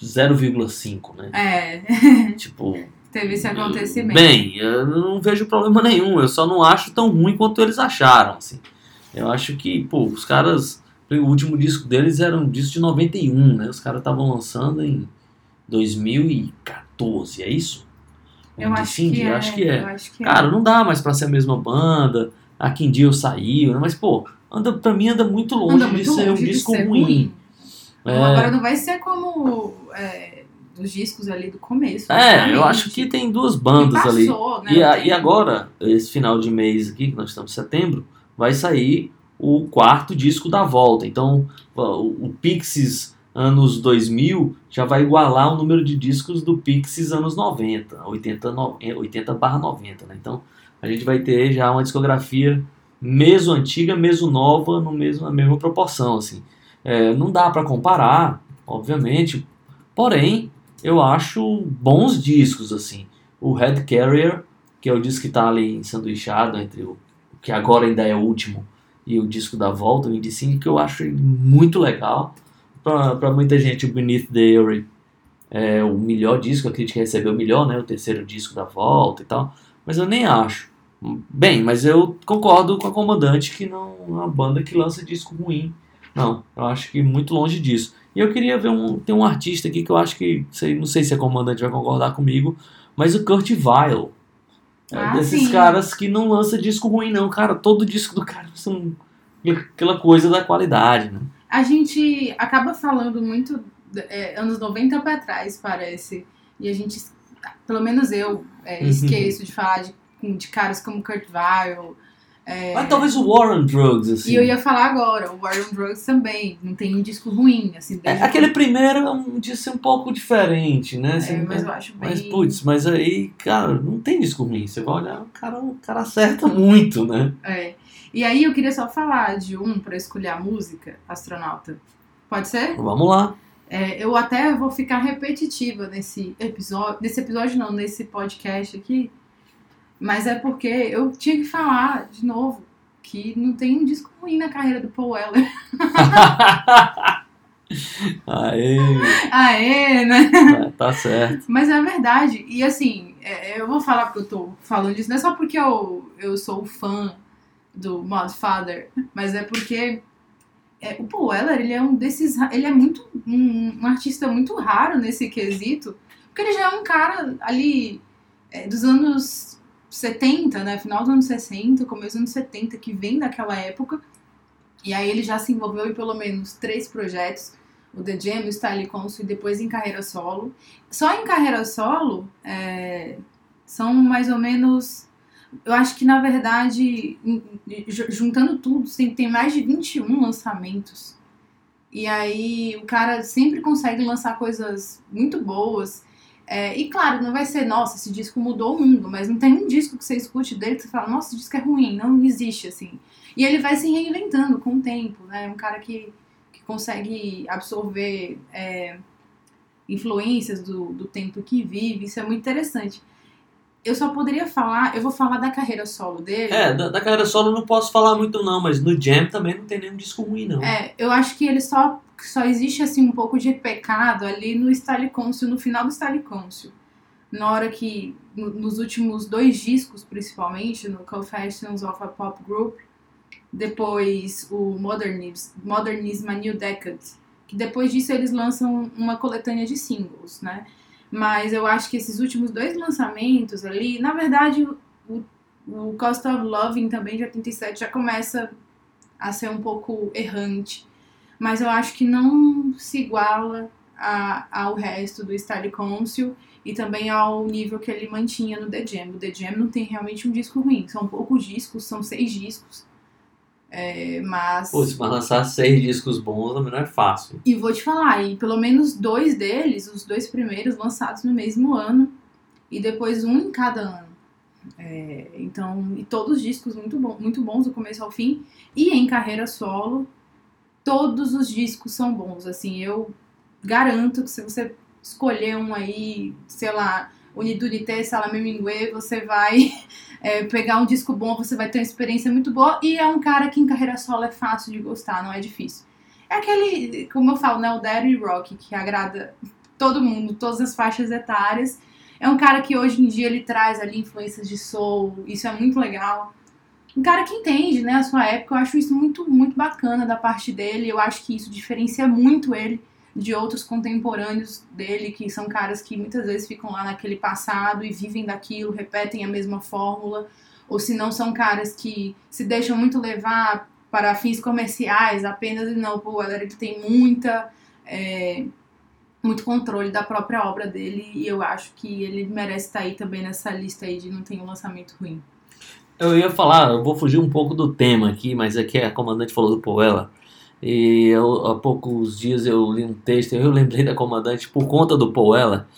0,5, né? É, Tipo, teve esse acontecimento. bem, eu não vejo problema nenhum, eu só não acho tão ruim quanto eles acharam, assim. Eu acho que, pô, os caras, o último disco deles era um disco de 91, né? Os caras estavam lançando em 2014, é isso? eu, Um acho disquinho que é, acho que é. Eu acho que é. Cara, não dá mais pra ser a mesma banda. A Kim saiu, né? mas pô, anda, pra mim anda muito longe Anda de muito ser um de disco ser ruim. Não, É. Agora não vai ser como é, os discos ali do começo. É, eu obviamente. acho que tem duas bandas ali. passou, né? E, a- e agora, esse final de mês aqui, que nós estamos em setembro, vai sair o quarto disco da volta. Então, o, o Pixies anos 2000 já vai igualar o número de discos do Pixies anos 90, 80, no- 80 barra 90, né? Então, a gente vai ter já uma discografia mesmo antiga, mesmo nova, no mesmo, na mesma proporção, assim. É, não dá para comparar, obviamente, porém, eu acho bons discos, assim. O Head Carrier, que é o disco que tá ali ensanduichado entre o que agora ainda é o último e o disco da volta, o Indie Sync, que eu acho muito legal. Pra muita gente, o Beneath the Eerie é, o melhor disco, a crítica recebeu o melhor, né? O terceiro disco da volta e tal. Mas eu nem acho. Bem, mas eu concordo com a comandante que não é uma banda que lança disco ruim. Não, eu acho que muito longe disso. E eu queria ver um. Tem um artista aqui que eu acho que. Sei, não sei se a comandante vai concordar comigo, mas o Kurt Vile. É Ah, desses sim. caras que não lança disco ruim, não. Cara, todo disco do cara são aquela coisa da qualidade, né? A gente acaba falando muito é, anos 90 pra trás, parece. E a gente, pelo menos eu, é, Uhum. esqueço de falar de, de caras como Kurt Vile. é, Mas talvez o War on Drugs, assim. E eu ia falar agora, o Warren Drugs também, não tem um disco ruim, assim, É, aquele primeiro é um disco um pouco diferente, né? Assim, É, mas eu acho bem... Mas, putz, mas aí, cara, não tem disco ruim. Você vai olhar, o cara, o cara acerta muito, né? É. E aí eu queria só falar de um pra escolher a música, astronauta. Pode ser? Vamos lá. É, eu até vou ficar repetitiva nesse episódio. Nesse episódio não, nesse podcast aqui. Mas é porque eu tinha que falar de novo que não tem um disco ruim na carreira do Paul Weller. Aê, Aê, né? tá, tá certo. Mas é verdade. E assim, é, eu vou falar porque eu tô falando disso, não é só porque eu, eu sou fã do Modfather, mas é porque é, o Paul Weller, ele é um desses. Ele é muito. Um, um artista muito raro nesse quesito, porque ele já é um cara ali é, dos anos 70, né? Final dos anos 60, começo dos anos 70, que vem daquela época. E aí ele já se envolveu em pelo menos três projetos. O The Jam, o Style Council e depois em carreira solo. Só em carreira solo, é, são mais ou menos. Eu acho que, na verdade, juntando tudo, tem, tem mais de 21 lançamentos. E aí o cara sempre consegue lançar coisas muito boas. É, e claro, não vai ser, nossa, esse disco mudou o mundo, mas não tem um disco que você escute dele que você fala, nossa, esse disco é ruim, não existe assim. E ele vai se reinventando com o tempo, né? É um cara que, que consegue absorver é, influências do, do tempo que vive, isso é muito interessante. Eu só poderia falar, eu vou falar da carreira solo dele. É, da, da carreira solo não posso falar muito, não, mas no Jam também não tem nenhum disco ruim, não. É, eu acho que ele só, só existe assim um pouco de pecado ali no Style Council, no final do Style Council. Na hora que, no- nos últimos dois discos, principalmente, no Confessions of a Pop Group, depois o Modernism, Modernism A New Decade, que depois disso eles lançam uma coletânea de singles, né? Mas eu acho que esses últimos dois lançamentos ali, na verdade, o, o Cost of Loving também de 87 já começa a ser um pouco errante. Mas eu acho que não se iguala a- ao resto do Style Council e também ao nível que ele mantinha no The Jam. O The Jam não tem realmente um disco ruim, são poucos discos, são seis discos. É, mas. Putz, mas lançar seis discos bons também não é fácil. E vou te falar, e pelo menos dois deles, os dois primeiros, lançados no mesmo ano, e depois um em cada ano. É, então, e todos os discos muito, bom, muito bons do começo ao fim. E em carreira solo, todos os discos são bons. Assim, eu garanto que se você escolher um aí, sei lá, Unidunité, Salame Mingue, você vai é, pegar um disco bom, você vai ter uma experiência muito boa. E é um cara que em carreira solo é fácil de gostar, não é difícil. É aquele, como eu falo, né, o Daddy Rock, que agrada todo mundo, todas as faixas etárias. É um cara que hoje em dia ele traz ali influências de soul, isso é muito legal. Um cara que entende, né, a sua época, eu acho isso muito, muito bacana da parte dele. Eu acho que isso diferencia muito ele de outros contemporâneos dele, que são caras que muitas vezes ficam lá naquele passado e vivem daquilo, repetem a mesma fórmula, ou se não são caras que se deixam muito levar para fins comerciais apenas não, pô, ele tem muita é, muito controle da própria obra dele e eu acho que ele merece estar aí também nessa lista aí de não tem um lançamento ruim. Eu ia falar, eu vou fugir um pouco do tema aqui, mas é que a comandante falou do Poela. E eu, há poucos dias eu li um texto eu lembrei da comandante por conta do Poela.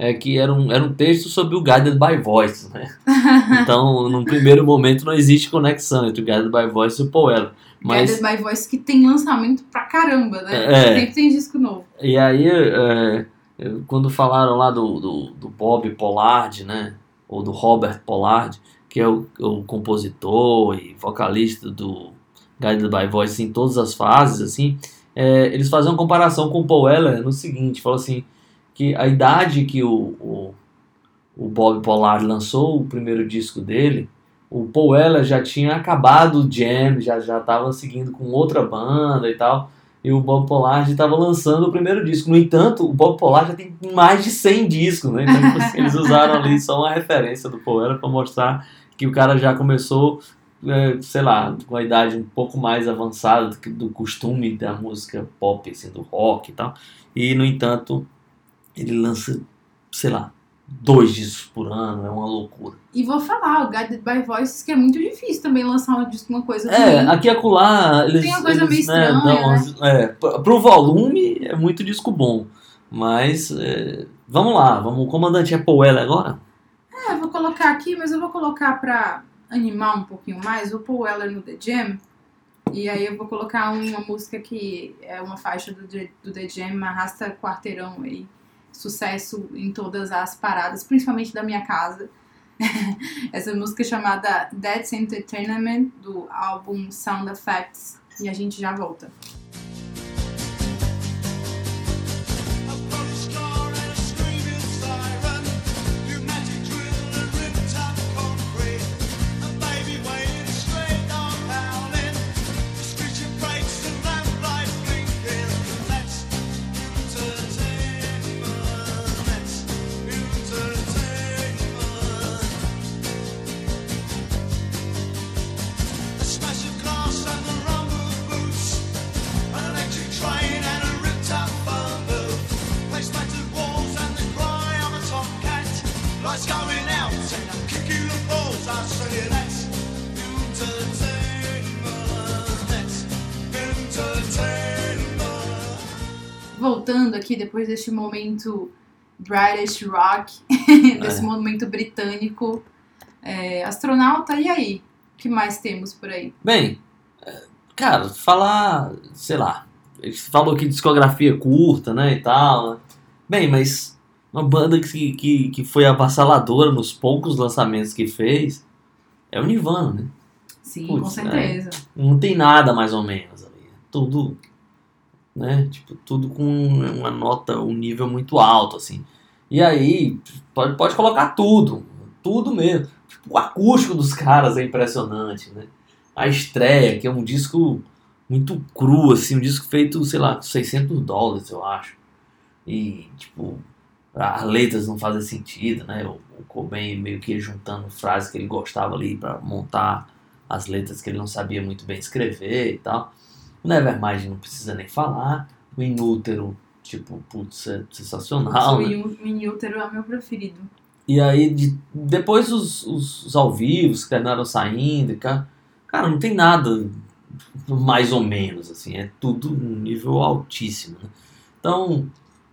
É que era um, era um texto sobre o Guided by Voice, né? Então, num primeiro momento, não existe conexão entre o Guided by Voice e o Poela. Mas Guided by Voice que tem lançamento pra caramba, né? É. Sempre tem disco novo. E aí, é, quando falaram lá do, do, do Bob Pollard, né? Ou do Robert Pollard, que é o, o compositor e vocalista do Guided by Voice em todas as fases, assim, é, eles fazem uma comparação com o Paul Weller no seguinte, falam assim, que a idade que o, o, o Bob Pollard lançou o primeiro disco dele, o Paul Weller já tinha acabado o Jam, já já estava seguindo com outra banda e tal. E o Bob Pollard estava lançando o primeiro disco. No entanto, o Bob Pollard já tem mais de 100 discos, né? Então, tipo assim, eles usaram ali só uma referência do Paul Weller para mostrar que o cara já começou, é, sei lá, com a idade um pouco mais avançada do, que- do costume da música pop, assim, do rock e tal. E, no entanto, ele lança, sei lá, dois discos por ano, é uma loucura. E vou falar, o Guided by Voices, que é muito difícil também lançar um disco, uma coisa É, ruim. aqui e acolá, eles. Tem uma coisa eles, meio estranha, dão né? umas- é, pro volume é muito disco bom. Mas é, vamos lá, vamos. O comandante é Paul Weller agora? É, eu vou colocar aqui, mas eu vou colocar pra animar um pouquinho mais o Paul Weller no The Jam. E aí eu vou colocar uma música que é uma faixa do, do The Jam, arrasta quarteirão aí. Sucesso em todas as paradas, principalmente da minha casa. Essa música é chamada That's Entertainment, do álbum Sound Effects. E a gente já volta. Voltando aqui, depois deste momento British Rock, desse É. momento britânico. É, astronauta, e aí? O que mais temos por aí? Bem, é, cara, falar, sei lá, ele falou que discografia curta, né, e tal, né? Bem, mas uma banda que, que, que foi avassaladora nos poucos lançamentos que fez é o Nirvana, né? Sim, Putz, com certeza. Não tem nada mais ou menos ali. É Tudo, né? Tipo, tudo com uma nota, um nível muito alto, assim. E aí, pode, pode colocar tudo. Tudo mesmo. Tipo, o acústico dos caras é impressionante, né? A estreia, que é um disco muito cru, assim. Um disco feito, sei lá, com 600 dólares, eu acho. E, tipo, as letras não fazem sentido, né? O, o Cobain meio que juntando frases que ele gostava ali pra montar as letras que ele não sabia muito bem escrever e tal. O Nevermind não precisa nem falar. O Inútero, tipo, putz, é sensacional, o né? O Inútero é meu preferido. E aí, de- depois os, os, os ao vivos que terminaram saindo, cara, cara, não tem nada mais ou menos, assim, é tudo um nível altíssimo, né? Então,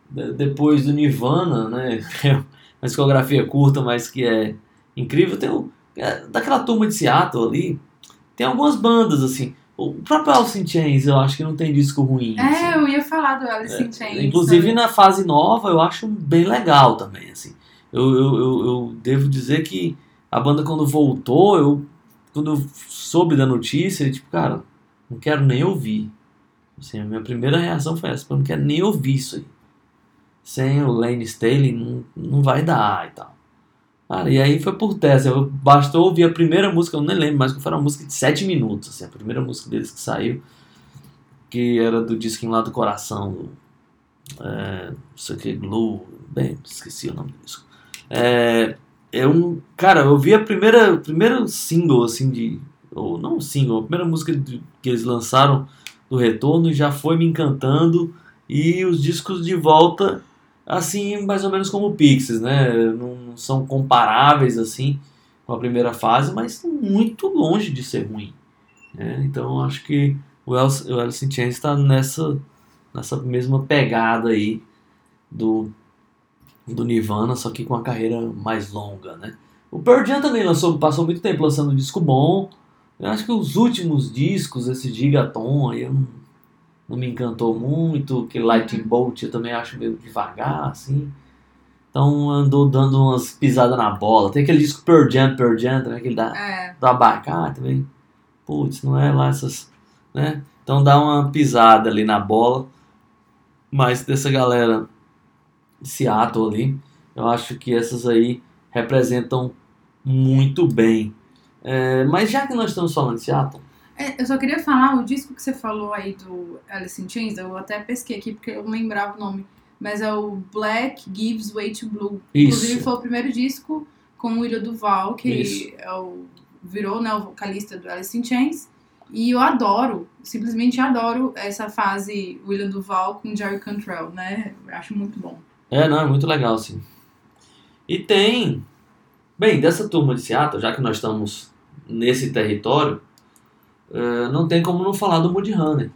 de- depois do Nirvana, né, é uma discografia curta, mas que é incrível, tem o, é, daquela turma de Seattle ali, tem algumas bandas, assim, o próprio Alice in Chains eu acho que não tem disco ruim, assim. É, eu ia falar do Alice in Chains. É, Inclusive na fase nova eu acho bem legal também, assim. Eu, eu, eu, eu devo dizer que a banda quando voltou, eu quando eu soube da notícia, tipo, cara, não quero nem ouvir. Assim, a minha primeira reação foi essa, eu não quero nem ouvir isso aí. Sem o Lane Staley não, não vai dar e tal. Cara, e aí foi por teste. Eu bastou ouvir a primeira música, eu nem lembro mais, que foi uma música de 7 minutos, assim, a primeira música deles que saiu, que era do disquinho lá do coração, é, não sei o que, Glue, bem, esqueci o nome do disco. É, um, cara, eu vi a primeira, o primeiro single, assim, de, ou não single, a primeira música de- que eles lançaram do Retorno já foi me encantando, e os discos de volta, assim, mais ou menos como o Pixies, né, não são comparáveis, assim, com a primeira fase, mas muito longe de ser ruim, né, então acho que o Alice, in Chains está nessa nessa mesma pegada aí do, do Nirvana, só que com a carreira mais longa, né? O Pearl Jam também lançou, passou muito tempo lançando um disco bom. Eu acho que os últimos discos, esse Gigaton aí, eu não, não me encantou muito. Que Lightning Bolt eu também acho meio devagar, assim. Então andou dando umas pisadas na bola. Tem aquele disco Pearl Jam, Pearl Jam, também, aquele da, É, do abacate também. Putz, não é lá essas. Né? Então dá uma pisada ali na bola. Mas dessa galera Seattle ali. Eu acho que essas aí representam muito bem. É, mas já que nós estamos falando de Seattle, É, eu só queria falar, o disco que você falou aí do Alice in Chains, eu até pesquei aqui porque eu não lembrava o nome, mas é o Black Gives Way to Blue. Inclusive isso. foi o primeiro disco com o William Duval, que Isso. é o, virou né, o vocalista do Alice in Chains. E eu adoro, simplesmente adoro essa fase William Duval com Jerry Cantrell, né? Eu acho muito bom. É, não, é muito legal, sim. E tem. Bem, dessa turma de Seattle, já que nós estamos nesse território, eh, não tem como não falar do Mudhoney.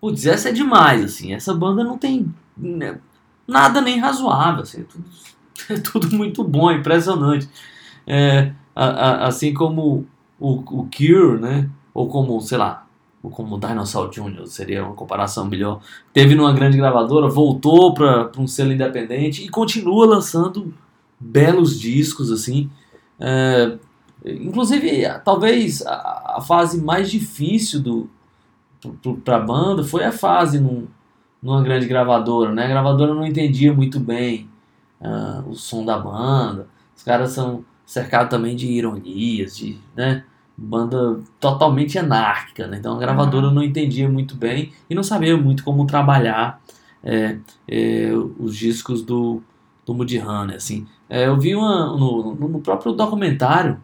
Putz, essa é demais, assim. Essa banda não tem né, nada nem razoável, assim. É tudo, é tudo muito bom, é impressionante. É, a- a- assim como o, o Cure, né? Ou como, sei lá, ou como o Dinosaur Jr., seria uma comparação melhor teve numa grande gravadora, voltou para um selo independente e continua lançando belos discos assim. É, inclusive, talvez a, a fase mais difícil do para a banda foi a fase num, numa grande gravadora, né? A gravadora não entendia muito bem ah, o som da banda. Os caras são cercados também de ironias, de, né? Banda totalmente anárquica, né? Então a gravadora não entendia muito bem e não sabia muito como trabalhar é, é, os discos do, do Mudhoney, assim. É, eu vi uma, no, no próprio documentário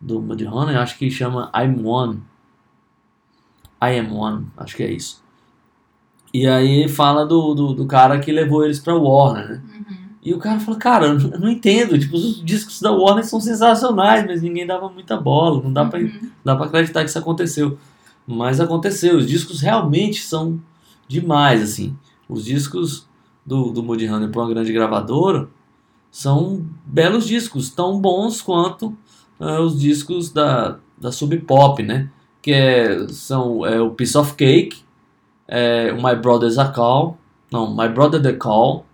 do Mudhoney, acho que chama I'm One. I Am One, acho que é isso. E aí fala do, do, do cara que levou eles pra Warner, né? Uhum. E o cara falou, cara, eu não- eu não entendo, tipo, os discos da Warner são sensacionais, mas ninguém dava muita bola, não dá pra Uhum. dá pra acreditar que isso aconteceu. Mas aconteceu, os discos realmente são demais, assim. Os discos do, do Mudhoney para uma grande gravadora são belos discos, tão bons quanto eh, os discos da, da Sub Pop, né? Que é, são é, o Piece of Cake, é, o My Brother's a Call, não, My Brother The Call,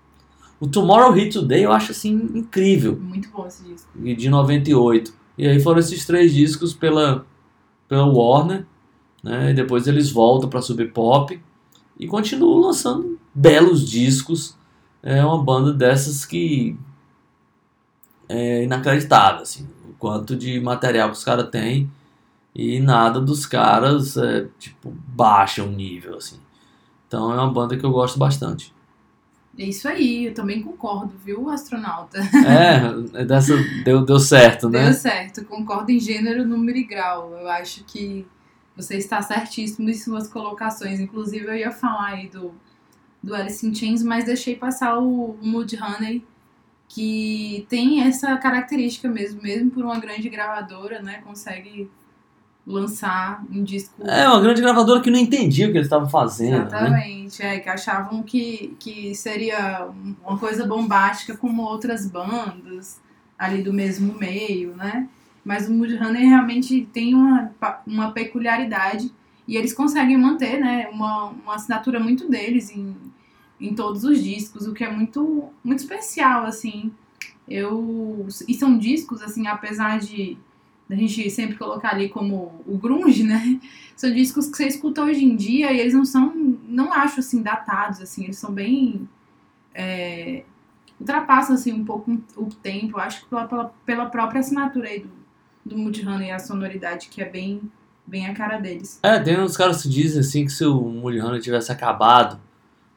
o Tomorrow Hit Today eu acho assim incrível Muito bom esse disco. e de 98. E aí foram esses três discos pela, pela Warner, né? E depois eles voltam para Sub Pop e continuam lançando belos discos. É uma banda dessas que é inacreditável, assim, quanto de material que os caras têm e nada dos caras é, tipo baixa o nível, assim. Então é uma banda que eu gosto bastante. É isso aí, eu também concordo, viu, astronauta? É, é dessa deu, deu certo, né? Deu certo, concordo em gênero, número e grau. Eu acho que você está certíssimo em suas colocações. Inclusive, eu ia falar aí do, do Alice in Chains, mas deixei passar o, o Mudhoney, que tem essa característica mesmo, mesmo por uma grande gravadora, né? Consegue lançar um disco. É, uma grande gravadora que não entendia o que eles estavam fazendo, né? Exatamente, é, que achavam que, que seria uma coisa bombástica como outras bandas ali do mesmo meio, né? Mas o Mudhoney realmente tem uma, uma peculiaridade e eles conseguem manter, né, uma, uma assinatura muito deles em, em todos os discos, o que é muito, muito especial, assim. Eu, e são discos, assim, apesar de a gente sempre colocar ali como o grunge, né? São discos que você escuta hoje em dia e eles não são, não acho assim, datados, assim, eles são bem. É, ultrapassam assim, um pouco o tempo, acho que pela, pela, pela própria assinatura aí do, do Mudhoney e a sonoridade, que é bem, bem a cara deles. É, tem uns caras que dizem assim que se o Mulholland tivesse acabado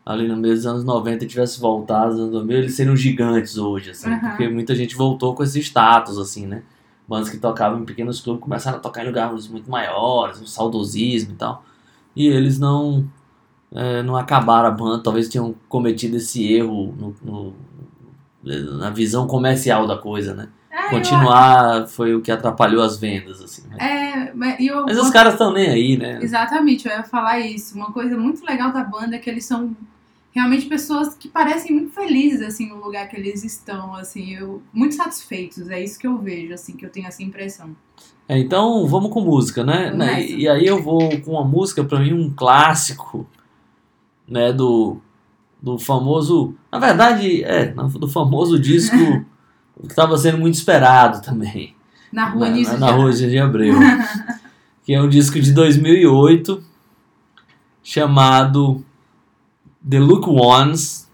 ali no meio dos anos 90 e tivesse voltado nos anos 2000, eles seriam gigantes hoje, assim, Aham. porque muita gente voltou com esse status, assim, né? Bandas que tocavam em pequenos clubes começaram a tocar em lugares muito maiores, um saudosismo e tal. E eles não é, não acabaram a banda, talvez tenham cometido esse erro no- no- na visão comercial da coisa, né? É, eu- Continuar foi o que atrapalhou as vendas, assim. né? é, mas, eu, Mas os caras estão nem aí, né? Exatamente, eu ia falar isso. Uma coisa muito legal da banda é que eles são realmente pessoas que parecem muito felizes assim no lugar que eles estão, assim, eu muito satisfeitos. É isso que eu vejo, assim, que eu tenho essa impressão. É, então vamos com música, né? Né. E, aí eu vou com uma música, pra mim, um clássico, né? Do, do famoso. Na verdade, é, do famoso disco que estava sendo muito esperado também. Na rua na, Nisso na, na rua de Abreu. que é um disco de 2008 chamado The Look Ones.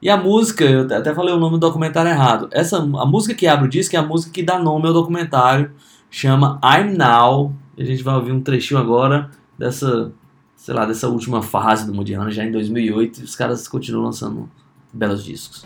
E a música, eu até falei o nome do documentário errado. Essa, a música que abre o disco é a música que dá nome ao documentário, chama I'm Now. A gente vai ouvir um trechinho agora dessa, sei lá, dessa última fase do Mundial, já em 2008, e os caras continuam lançando belos discos.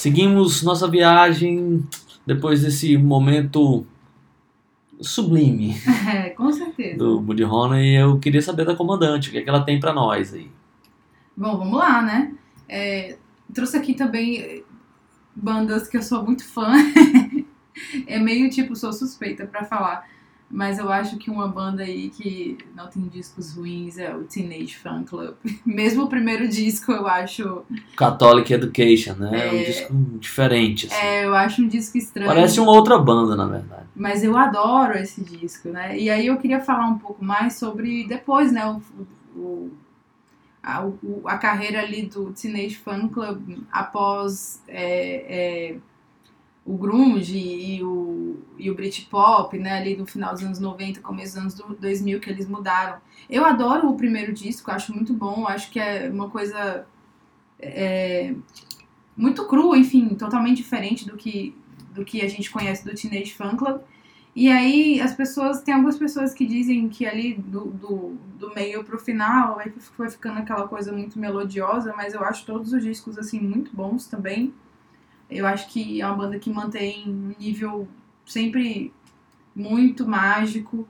Seguimos nossa viagem depois desse momento sublime É, com certeza. do Buddy Honey. E eu queria saber da comandante, o que, é que ela tem pra nós aí. Bom, vamos lá, né? É, trouxe aqui também eh, bandas que eu sou muito fã. é meio tipo, sou suspeita pra falar. Mas eu acho que uma banda aí que não tem discos ruins é o Teenage Fan Club. Mesmo o primeiro disco eu acho. Catholic Education, né? É um É. disco diferente, assim. É, eu acho um disco estranho. Parece uma outra banda, na verdade. Mas eu adoro esse disco, né? E aí eu queria falar um pouco mais sobre depois, né? O, o- a, o- a carreira ali do Teenage Fan Club após é, é, o grunge e o, e o Britpop, né? Ali no final dos anos 90, começo dos anos do- 2000 que eles mudaram. Eu adoro o primeiro disco, acho muito bom, acho que é uma coisa é, muito crua, enfim, totalmente diferente do que do que a gente conhece do Teenage Fan Club. E aí as pessoas, tem algumas pessoas que dizem que ali do, do, do meio pro final aí foi ficando aquela coisa muito melodiosa, mas eu acho todos os discos assim muito bons também. Eu acho que é uma banda que mantém um nível sempre muito mágico.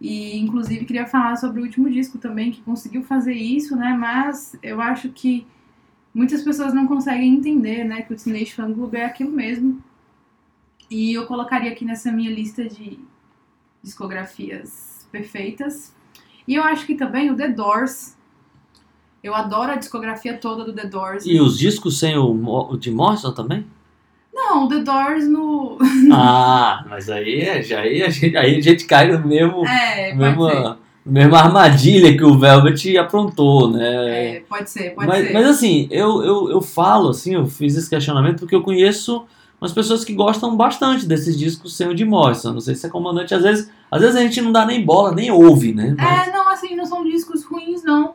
E inclusive queria falar sobre o último disco também, que conseguiu fazer isso, né? Mas eu acho que muitas pessoas não conseguem entender, né? Que o Teenage Fan Club é aquilo mesmo. E eu colocaria aqui nessa minha lista de discografias perfeitas. E eu acho que também o The Doors. Eu adoro a discografia toda do The Doors. E os discos sem o de Morrison também? Não, The Doors no. ah, mas aí, é- já, aí, a gente, aí a gente cai no mesmo, É, mesmo, no mesmo armadilha que o Velvet aprontou, né? É, pode ser, pode mas, ser. mas assim, eu, eu, eu falo, assim, eu fiz esse questionamento porque eu conheço umas pessoas que gostam bastante desses discos sem o de Morrison. Não sei se é comandante, às vezes, às vezes a gente não dá nem bola, nem ouve, né? Mas- É, não, assim, não são discos ruins, não.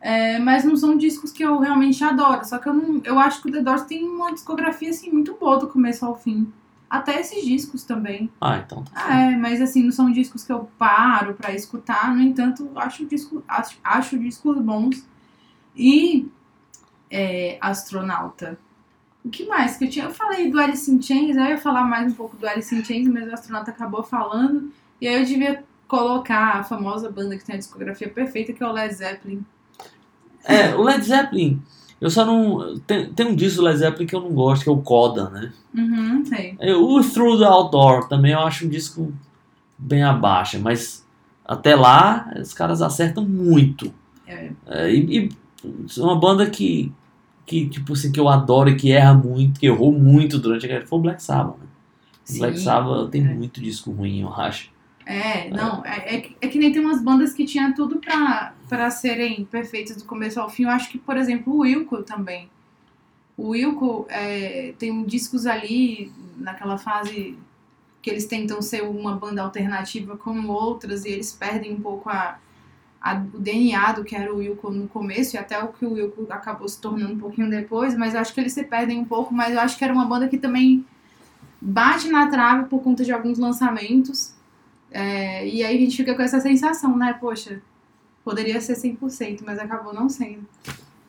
É, mas não são discos que eu realmente adoro. Só que eu não. Eu acho que o The Doors tem uma discografia assim muito boa do começo ao fim. Até esses discos também. Ah, então tá certo. Ah, é, mas assim, não são discos que eu paro pra escutar. No entanto, acho, disco, acho, acho discos bons. E é, Astronauta. O que mais que eu tinha? Eu falei do Alice in Chains, aí eu ia falar mais um pouco do Alice in Chains, mas o Astronauta acabou falando. E aí eu devia colocar a famosa banda que tem a discografia perfeita, que é o Led Zeppelin. É, o Led Zeppelin, eu só não. Tem, tem um disco do Led Zeppelin que eu não gosto, que é o Coda, né? Uhum, sei. É, O Through the Outdoor também eu acho um disco bem abaixo, mas até lá os caras acertam muito. É. É, e, e uma banda que, que, tipo assim, que eu adoro e que erra muito, que errou muito durante a carreira foi o Black Sabbath. Né? O Black Sim, Sabbath tem é. muito disco ruim, eu acho. É, não, é, é, que- é que nem tem umas bandas que tinha tudo pra, pra serem perfeitas do começo ao fim. Eu acho que, por exemplo, o Wilco também. O Wilco é, tem discos ali naquela fase que eles tentam ser uma banda alternativa como outras e eles perdem um pouco a, a- o DNA do que era o Wilco no começo e até o que o Wilco acabou se tornando um pouquinho depois, mas eu acho que eles se perdem um pouco, mas eu acho que era uma banda que também bate na trave por conta de alguns lançamentos. É, e aí a gente fica com essa sensação, né? Poxa, poderia ser 100%, mas acabou não sendo.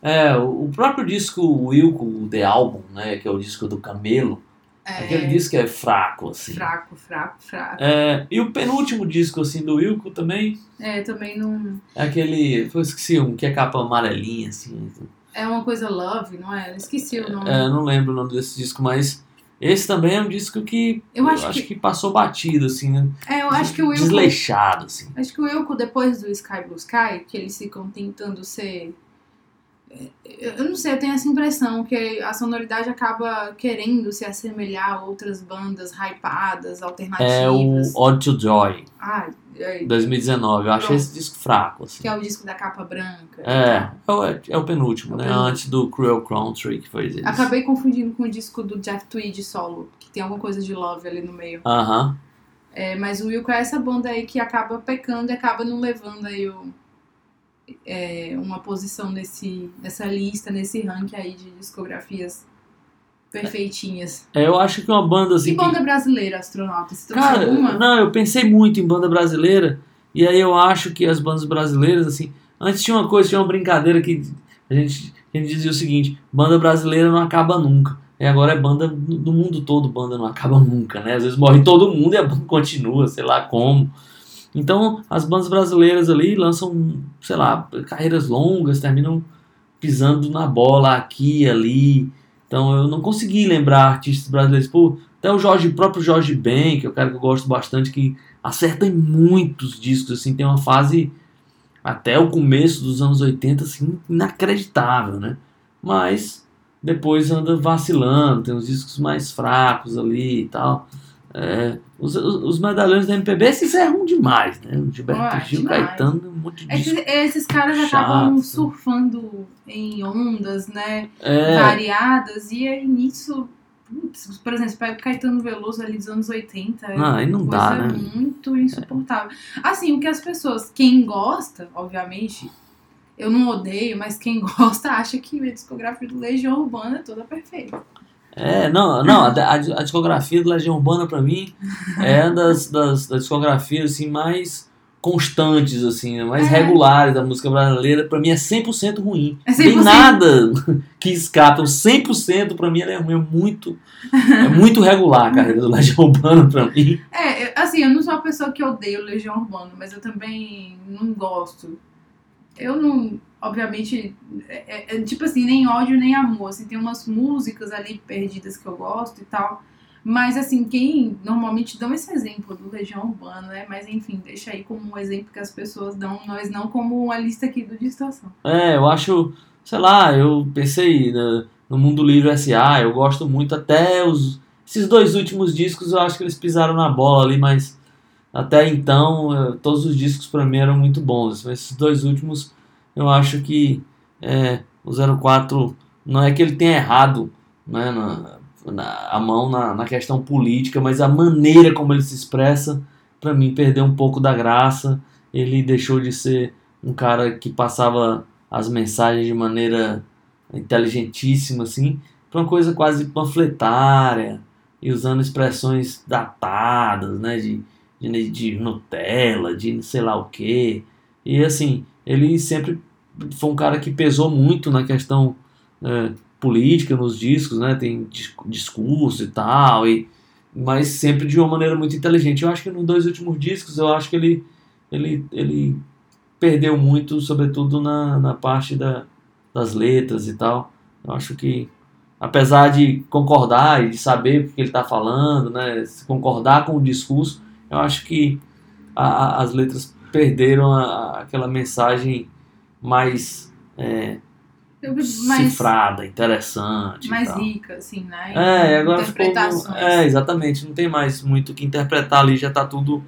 É, o próprio disco Wilco, The Album, né, que é o disco do Camelo, Aquele disco é fraco, assim. Fraco, fraco, fraco. É, e o penúltimo disco, assim, do Wilco também É, também não. é aquele. Eu esqueci um que é capa amarelinha, assim. É uma coisa love, não é? Eu esqueci o nome. É, não lembro o nome desse disco, mas esse também é um disco que Eu acho que... que- passou batido, assim, né? É, eu acho que o Wilco. Desleixado, assim. Acho que o Wilco, depois do Sky Blue Sky, que eles ficam tentando ser. Eu eu não sei, eu tenho essa impressão que a sonoridade acaba querendo se assemelhar a outras bandas hypadas, alternativas. É o Odd to Joy, é, 2019. Eu achei Pronto. esse disco fraco, assim. que é o disco da capa branca. É, é o, é o penúltimo, É o né? penúltimo. Antes do Cruel Country, que foi esse. Acabei confundindo com o disco do Jeff Tweed solo, que tem alguma coisa de love ali no meio. Aham. É, mas o Wilco é essa banda aí que acaba pecando e acaba não levando aí o, é, uma posição nesse, nessa lista, nesse ranking aí de discografias perfeitinhas. É, eu acho que uma banda assim. Que- banda brasileira, astronauta? Você trouxe Cara, alguma? não, eu pensei muito em banda brasileira. E aí eu acho que as bandas brasileiras, assim. Antes tinha uma coisa, tinha uma brincadeira que a gente, a gente dizia o seguinte: banda brasileira não acaba nunca. E agora é banda do mundo todo, banda não acaba nunca, né? Às vezes morre todo mundo e a banda continua, sei lá como. Então, as bandas brasileiras ali lançam, sei lá, carreiras longas, terminam pisando na bola aqui ali. Então, eu não consegui lembrar artistas brasileiros. Pô, até o Jorge, próprio Jorge Ben, que é o cara que eu gosto bastante, que acerta em muitos discos, assim, tem uma fase até o começo dos anos 80, assim, inacreditável, né? Mas depois anda vacilando, tem uns discos mais fracos ali e tal. É, os, os, medalhões da MPB se encerram demais, né? O Gilberto Ué, Gil, demais. Caetano, um monte de É que esses caras chato. acabam surfando em ondas, né? É, Variadas, e aí nisso. Por exemplo, pega o Caetano Veloso ali dos anos 80. é aí não dá, né? muito insuportável. Assim, o que as pessoas, quem gosta, obviamente, eu não odeio, mas quem gosta acha que a discografia do Legião Urbana é toda perfeita. É, não, não, a, a, a discografia do Legião Urbana pra mim é uma das, das, das discografias assim, mais constantes, assim, né, mais É. regulares da música brasileira. Pra mim é 100% ruim. É Não tem 100%. nada que escapa. O 100% pra mim ela é ruim, é muito, é muito regular a carreira do Legião Urbana pra mim. É, assim, eu não sou uma pessoa que odeia o Legião Urbana, mas eu também não gosto. Eu não, obviamente, é, é- é tipo assim, nem ódio nem amor. Assim, tem umas músicas ali perdidas que eu gosto e tal. Mas assim, quem normalmente dão esse exemplo do Legião Urbana, né? Mas enfim, deixa aí como um exemplo que as pessoas dão, mas não como uma lista aqui do Distração. É, eu acho, sei lá, eu pensei né, no Mundo Livre S.A., eu gosto muito até os. Esses dois últimos discos eu acho que eles pisaram na bola ali, mas até então eh, todos os discos pra mim eram muito bons. Mas esses dois últimos eu acho que é, o 04 não é que ele tenha errado né, na, na- a mão na, na questão política, mas a maneira como ele se expressa, pra mim, perdeu um pouco da graça. Ele deixou de ser um cara que passava as mensagens de maneira inteligentíssima, assim, pra uma coisa quase panfletária e usando expressões datadas, né, de, de, de Nutella, de sei lá o que. E assim, ele sempre foi um cara que pesou muito na questão é, política nos discos, né, tem dis- discurso e tal, e, mas sempre de uma maneira muito inteligente. Eu acho que nos dois últimos discos, eu acho que ele, ele, ele perdeu muito, sobretudo na, na parte da, das letras e tal. Eu acho que, apesar de concordar e de saber o que ele está falando, né, se concordar com o discurso, eu acho que a- a- as letras perderam a- a- aquela mensagem mais é, Mais, cifrada, interessante. mais rica, assim, né? É, agora ficou. É, exatamente. Não tem mais muito o que interpretar ali, já tá tudo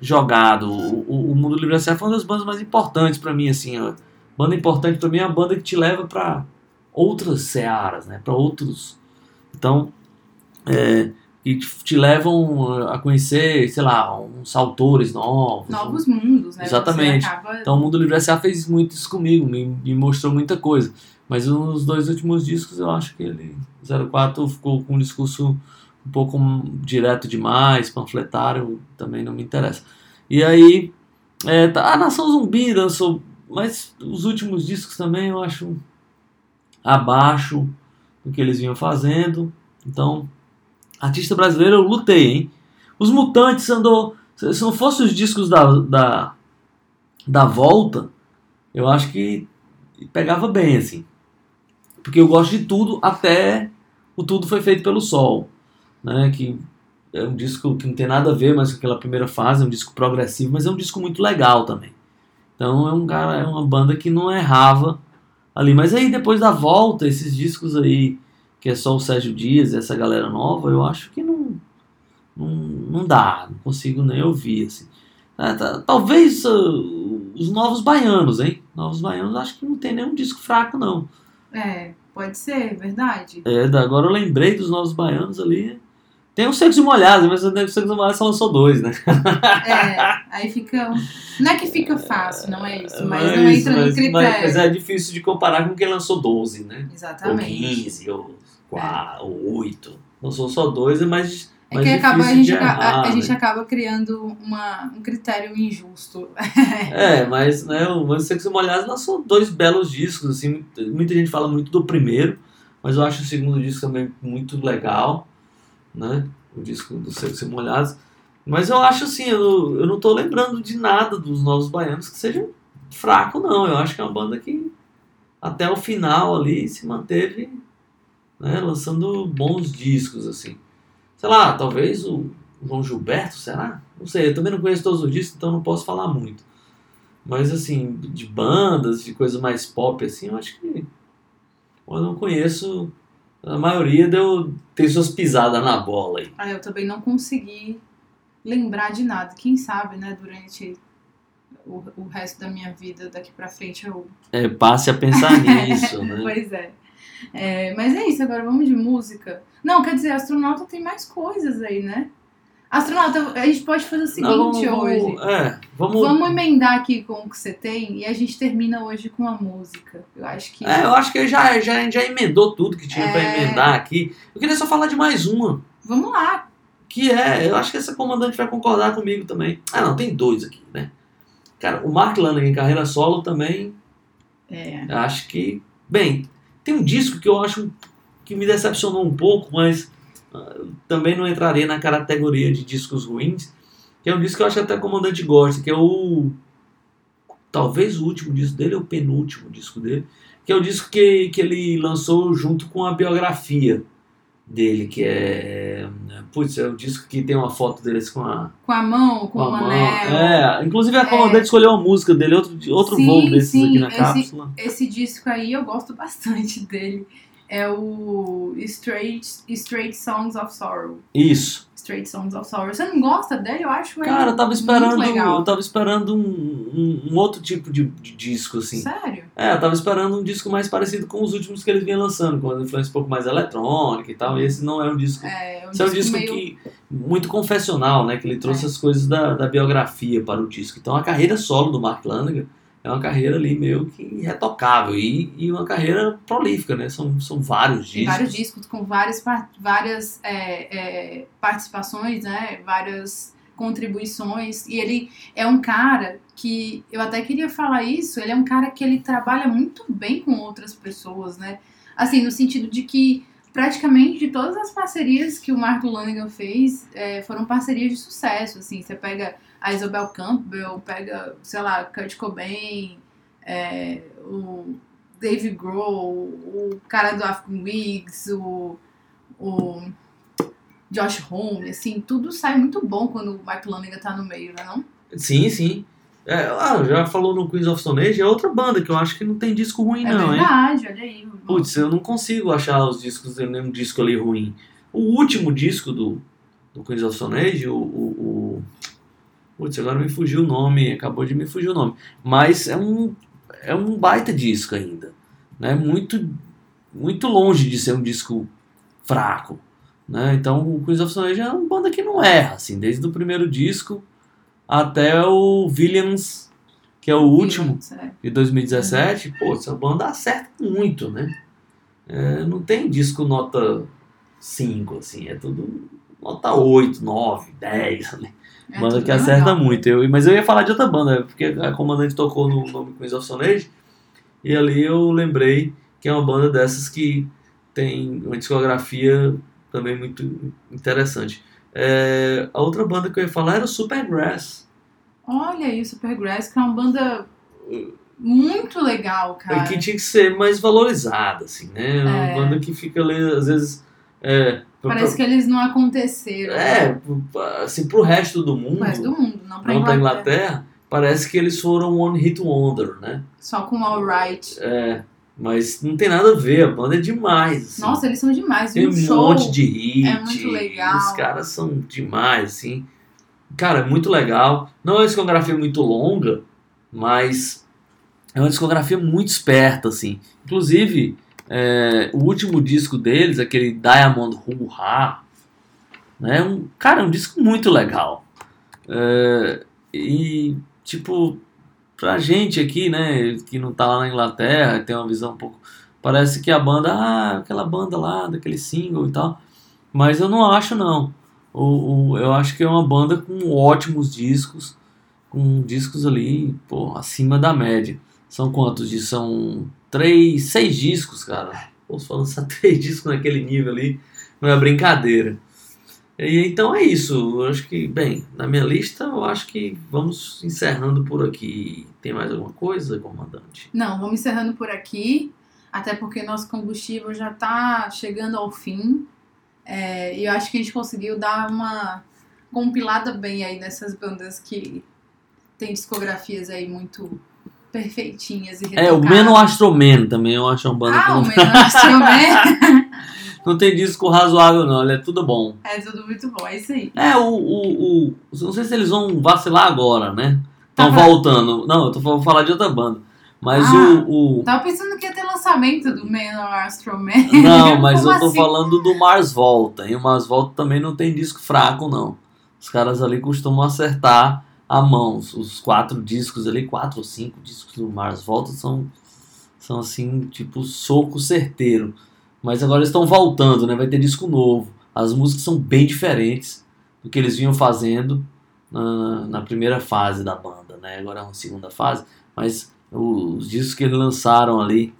jogado. O, o, o Mundo Livre S.A. foi uma das bandas mais importantes pra mim, assim, ó. Banda importante pra mim é uma banda que te leva pra outras searas, né? Pra outros. Então, é, que te, levam a conhecer, sei lá, uns autores novos. Novos mundos, né? Exatamente. Acaba... Então o Mundo Livre S.A. fez muito isso comigo, me, me mostrou muita coisa. Mas nos dois últimos discos eu acho que ele, 04, ficou com um discurso um pouco direto demais, panfletário, também não me interessa. E aí, é, tá, a Nação Zumbi dançou, mas os últimos discos também eu acho abaixo do que eles vinham fazendo. Então, artista brasileiro eu lutei, hein? Os Mutantes andou. Se não fossem os discos da, da, da volta, eu acho que pegava bem, assim. Porque eu gosto de tudo, até o Tudo Foi Feito pelo Sol. Né? Que é um disco que não tem nada a ver mais com aquela primeira fase, é um disco progressivo, mas é um disco muito legal também. Então é um cara, é uma banda que não errava ali. Mas aí depois da volta, esses discos aí, que é só o Sérgio Dias e essa galera nova, eu acho que não, não, não dá, não consigo nem ouvir, assim. Ah, tá- Talvez uh, os Novos Baianos, hein? Novos Baianos acho que não tem nenhum disco fraco, não. É, pode ser, verdade. É, agora eu lembrei dos Novos Baianos ali. Tem o Secos e Molhados, mas o Secos e Molhados só lançou dois, né? É, aí fica. Não é que fica fácil, não é isso, mas, não Mas- entra no mas- critério. Mas, mas é difícil de comparar com quem lançou 12, né? Exatamente. Ou 15, ou, 4, ou 8. Lançou só dois, é mais, É mais que acaba, a, gente, de aca- errar, a, gente né? acaba criando uma, um critério injusto. É, mas né, o Mas Secos e Molhados lançou dois belos discos, assim, muita, gente fala muito do primeiro, mas eu acho o segundo disco também muito legal, né? O disco do Secos e Molhados. Mas eu acho assim, eu, não- eu não tô lembrando de nada dos Novos Baianos que seja fraco, não. Eu acho que é uma banda que até o final ali se manteve né, lançando bons discos, assim. Sei lá, talvez o João Gilberto, será? Não sei, eu também não conheço todos os discos, então não posso falar muito. Mas assim, de bandas, de coisa mais pop, assim, eu acho que eu não conheço. A maioria deu, tem suas pisadas na bola aí. Ah, eu também não consegui lembrar de nada. Quem sabe, né, durante o, o resto da minha vida daqui pra frente eu. É, passe a pensar nisso, né? Pois é. É, Mas é isso, agora vamos de música. Não, quer dizer, astronauta tem mais coisas aí, né? Astronauta, a gente pode fazer o seguinte Não, hoje. vamos- é, vamos, Vamos emendar aqui com o que você tem e a gente termina hoje com a música. Eu acho que. É, eu acho que já, já, já emendou tudo que tinha pra É. emendar aqui. Eu queria só falar de mais uma, Vamos lá. que é, eu acho que essa comandante vai concordar comigo também. Ah, não, tem dois aqui, né? Cara, o Mark Lanigan em carreira solo também É. Acho que. Bem, tem um disco que eu acho que me decepcionou um pouco, mas eu também não entraria na categoria de discos ruins. Que é um disco que eu acho até comandante gosta, que é o. Talvez o último disco dele, ou o penúltimo disco dele. Que é o disco que, que ele lançou junto com a biografia dele, que é. Putz, é o disco que tem uma foto deles com a, Com a mão, com, com o a mão. anel. É, inclusive a comandante escolheu a música dele, outro, outro Sim, voo desses sim, aqui na esse- cápsula. Esse disco aí eu gosto bastante dele. É o Straight, Straight Songs of Sorrow. Isso. Straight Songs of Sorrow. Você não gosta dele? Eu acho ele Cara, eu tava muito esperando. Eu tava esperando um, um, um outro tipo de, de disco, assim. Sério? É, eu tava esperando um disco mais parecido com os últimos que eles vinham lançando, com uma influência um pouco mais eletrônica e tal. E esse não é um disco. É, é um Esse é um disco disco meio... que. Muito confessional, né? Que ele trouxe É. as coisas da, da biografia para o disco. Então a carreira solo do Mark Lanigan é uma carreira ali meio que irretocável e, e uma carreira prolífica, né? São, são vários Tem discos. vários discos com várias, várias é, é, participações, né? Várias contribuições. E ele é um cara que, eu até queria falar isso, ele é um cara que ele trabalha muito bem com outras pessoas, né? Assim, no sentido de que praticamente de todas as parcerias que o Marco Lanigan fez é, foram parcerias de sucesso, assim. Você pega a Isabel Campbell, pega, sei lá, Kurt Cobain, é, o Dave Grohl, o cara do African Wigs, o, o Josh Homme, assim, tudo sai muito bom quando o Mike Lanigan tá no meio, né não? Sim, sim. É, ah, já falou no Queens of Stone Age, é outra banda que eu acho que não tem disco ruim, É não, hein? verdade, olha aí. Putz, eu não consigo achar os discos, nenhum disco ali ruim. O último disco do, do Queens of Stone Age, o, o- Putz, agora me fugiu o nome, acabou de me fugir o nome. Mas é um, é um baita disco ainda. Né? Muito, muito longe de ser um disco fraco. Né? Então o Queens of Stone Age é uma banda que não erra, assim, desde o primeiro disco até o Williams, que é o último É. de 2017, pô, essa banda acerta muito, né? É, não tem disco nota 5, assim, é tudo nota 8, 9, 10, né? É banda que acerta legal. muito. Eu, mas eu ia falar de outra banda, porque a comandante tocou no nome Queens of Stone Age, e ali eu lembrei que é uma banda dessas que tem uma discografia também muito interessante. É, a outra banda que eu ia falar era o Supergrass. Olha aí o Supergrass, que é uma banda muito legal, cara. que tinha que ser mais valorizada, assim, né? Uma É. banda que fica ali, às vezes. É, Parece que eles não aconteceram. é, assim, pro resto do mundo, O resto do mundo, não pra não pra Inglaterra. Inglaterra, parece que eles foram One Hit Wonder, né? Só com Alright. É, mas não tem nada a ver, a banda é demais. assim. Nossa, eles são demais. Tem um um show. monte de hit. é muito legal. Os caras são demais, assim. Cara, é muito legal. Não é uma discografia muito longa, mas é uma discografia muito esperta, assim. Inclusive, é, o último disco deles, aquele Diamond Hoo-Ha, né? Um, cara, é um disco muito legal. É, e, tipo, pra gente aqui, né, que não tá lá na Inglaterra, tem uma visão um pouco. Parece que a banda, ah, aquela banda lá, daquele single e tal. Mas eu não acho, não. O, o- eu acho que é uma banda com ótimos discos, com discos ali, pô, acima da média. São quantos? São três, seis discos, cara. Se for lançar três discos naquele nível ali, não é brincadeira. E então é isso. Eu acho que, bem, na minha lista, eu acho que vamos encerrando por aqui. Tem mais alguma coisa, comandante? Não, vamos encerrando por aqui. Até porque nosso combustível já tá chegando ao fim. É, e eu acho que a gente conseguiu dar uma compilada bem aí nessas bandas que tem discografias aí muito perfeitinhas e É, o retocadas. Meno Astroman também, eu acho uma banda Ah, que o Meno Astroman. não tem disco razoável, não. Ele é tudo bom. é tudo muito bom, é isso aí. É, o, o, o. Não sei se eles vão vacilar agora, né? Estão Tá. voltando. Não, eu tô vou falar de outra banda. Mas Ah. o. o- Tava pensando que ia ter lançamento do Meno Astroman. Não, mas Como eu tô assim? falando do Mars Volta. E o Mars Volta também não tem disco fraco, não. Os caras ali costumam acertar a mão. Os quatro discos ali, quatro ou cinco discos do Mars Volta são, são assim, tipo, soco certeiro. Mas agora estão voltando, né? Vai ter disco novo. As músicas são bem diferentes do que eles vinham fazendo na, na primeira fase da banda, né? Agora é uma segunda fase. Mas os discos que eles lançaram ali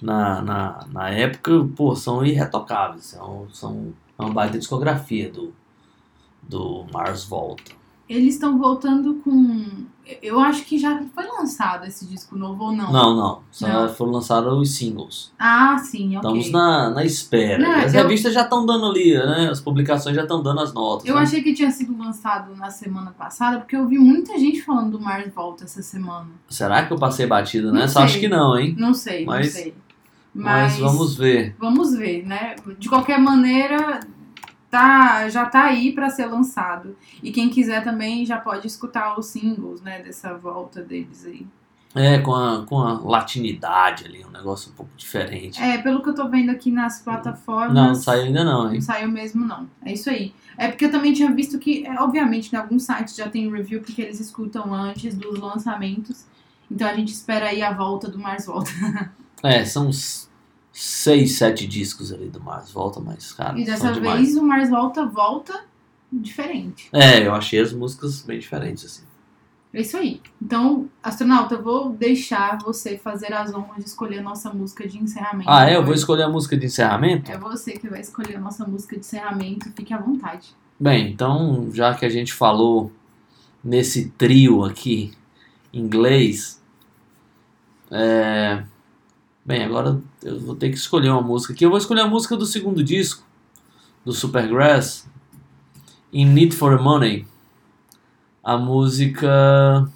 na, na, na época, pô, são irretocáveis. São, são uma baita discografia do, do Mars Volta. Eles estão voltando com. Eu acho que já foi lançado esse disco novo ou não? Não, não. Só Não. foram lançados os singles. Ah, sim, ok. Estamos na, na espera. Não, as eu- revistas já estão dando ali, né? As publicações já estão dando as notas. Eu né? achei que tinha sido lançado na semana passada, porque eu vi muita gente falando do Mars Volta essa semana. Será que eu passei batida nessa? sei. Acho que não, hein? Não sei, Mas- não sei. Mas, Mas, vamos ver. vamos ver, né? De qualquer maneira, tá, já tá aí pra ser lançado. E quem quiser também já pode escutar os singles, né? Dessa volta deles aí. É, com a, com a latinidade ali, um negócio um pouco diferente. É, pelo que eu tô vendo aqui nas plataformas. não, não saiu ainda não, hein? Não saiu mesmo, não. É isso aí. É porque eu também tinha visto que, é, obviamente, em alguns sites já tem review porque eles escutam antes dos lançamentos. Então a gente espera aí a volta do Mars Volta. É, são uns seis, sete discos ali do Mars Volta, mas, cara, E dessa vez o Mars Volta volta diferente. É, eu achei as músicas bem diferentes, assim. É isso aí. Então, astronauta, eu vou deixar você fazer as honras de escolher a nossa música de encerramento. Ah, é? Eu vou escolher a música de encerramento? É você que vai escolher a nossa música de encerramento. Fique à vontade. Bem, então, já que a gente falou nesse trio aqui, inglês, é... Bem, agora eu vou ter que escolher uma música aqui. Eu vou escolher a música do segundo disco, do Supergrass, In Need for Money. A música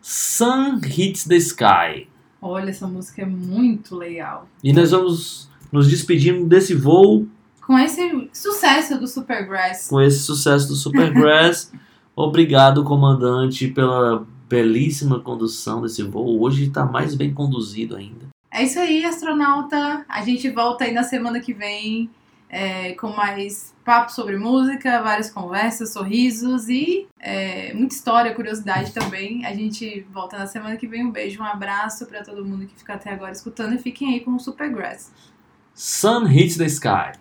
Sun Hits the Sky. Olha, essa música é muito legal. E nós vamos nos despedindo desse voo Com esse sucesso do Supergrass. com esse sucesso do Supergrass. Obrigado, comandante, pela belíssima condução desse voo. Hoje está mais bem conduzido ainda. É isso aí, astronauta. A gente volta aí na semana que vem é, com mais papo sobre música, várias conversas, sorrisos e é, muita história, curiosidade também. A gente volta na semana que vem. Um beijo, um abraço para todo mundo que fica até agora escutando e fiquem aí com o Supergrass. Sun Hits the Sky.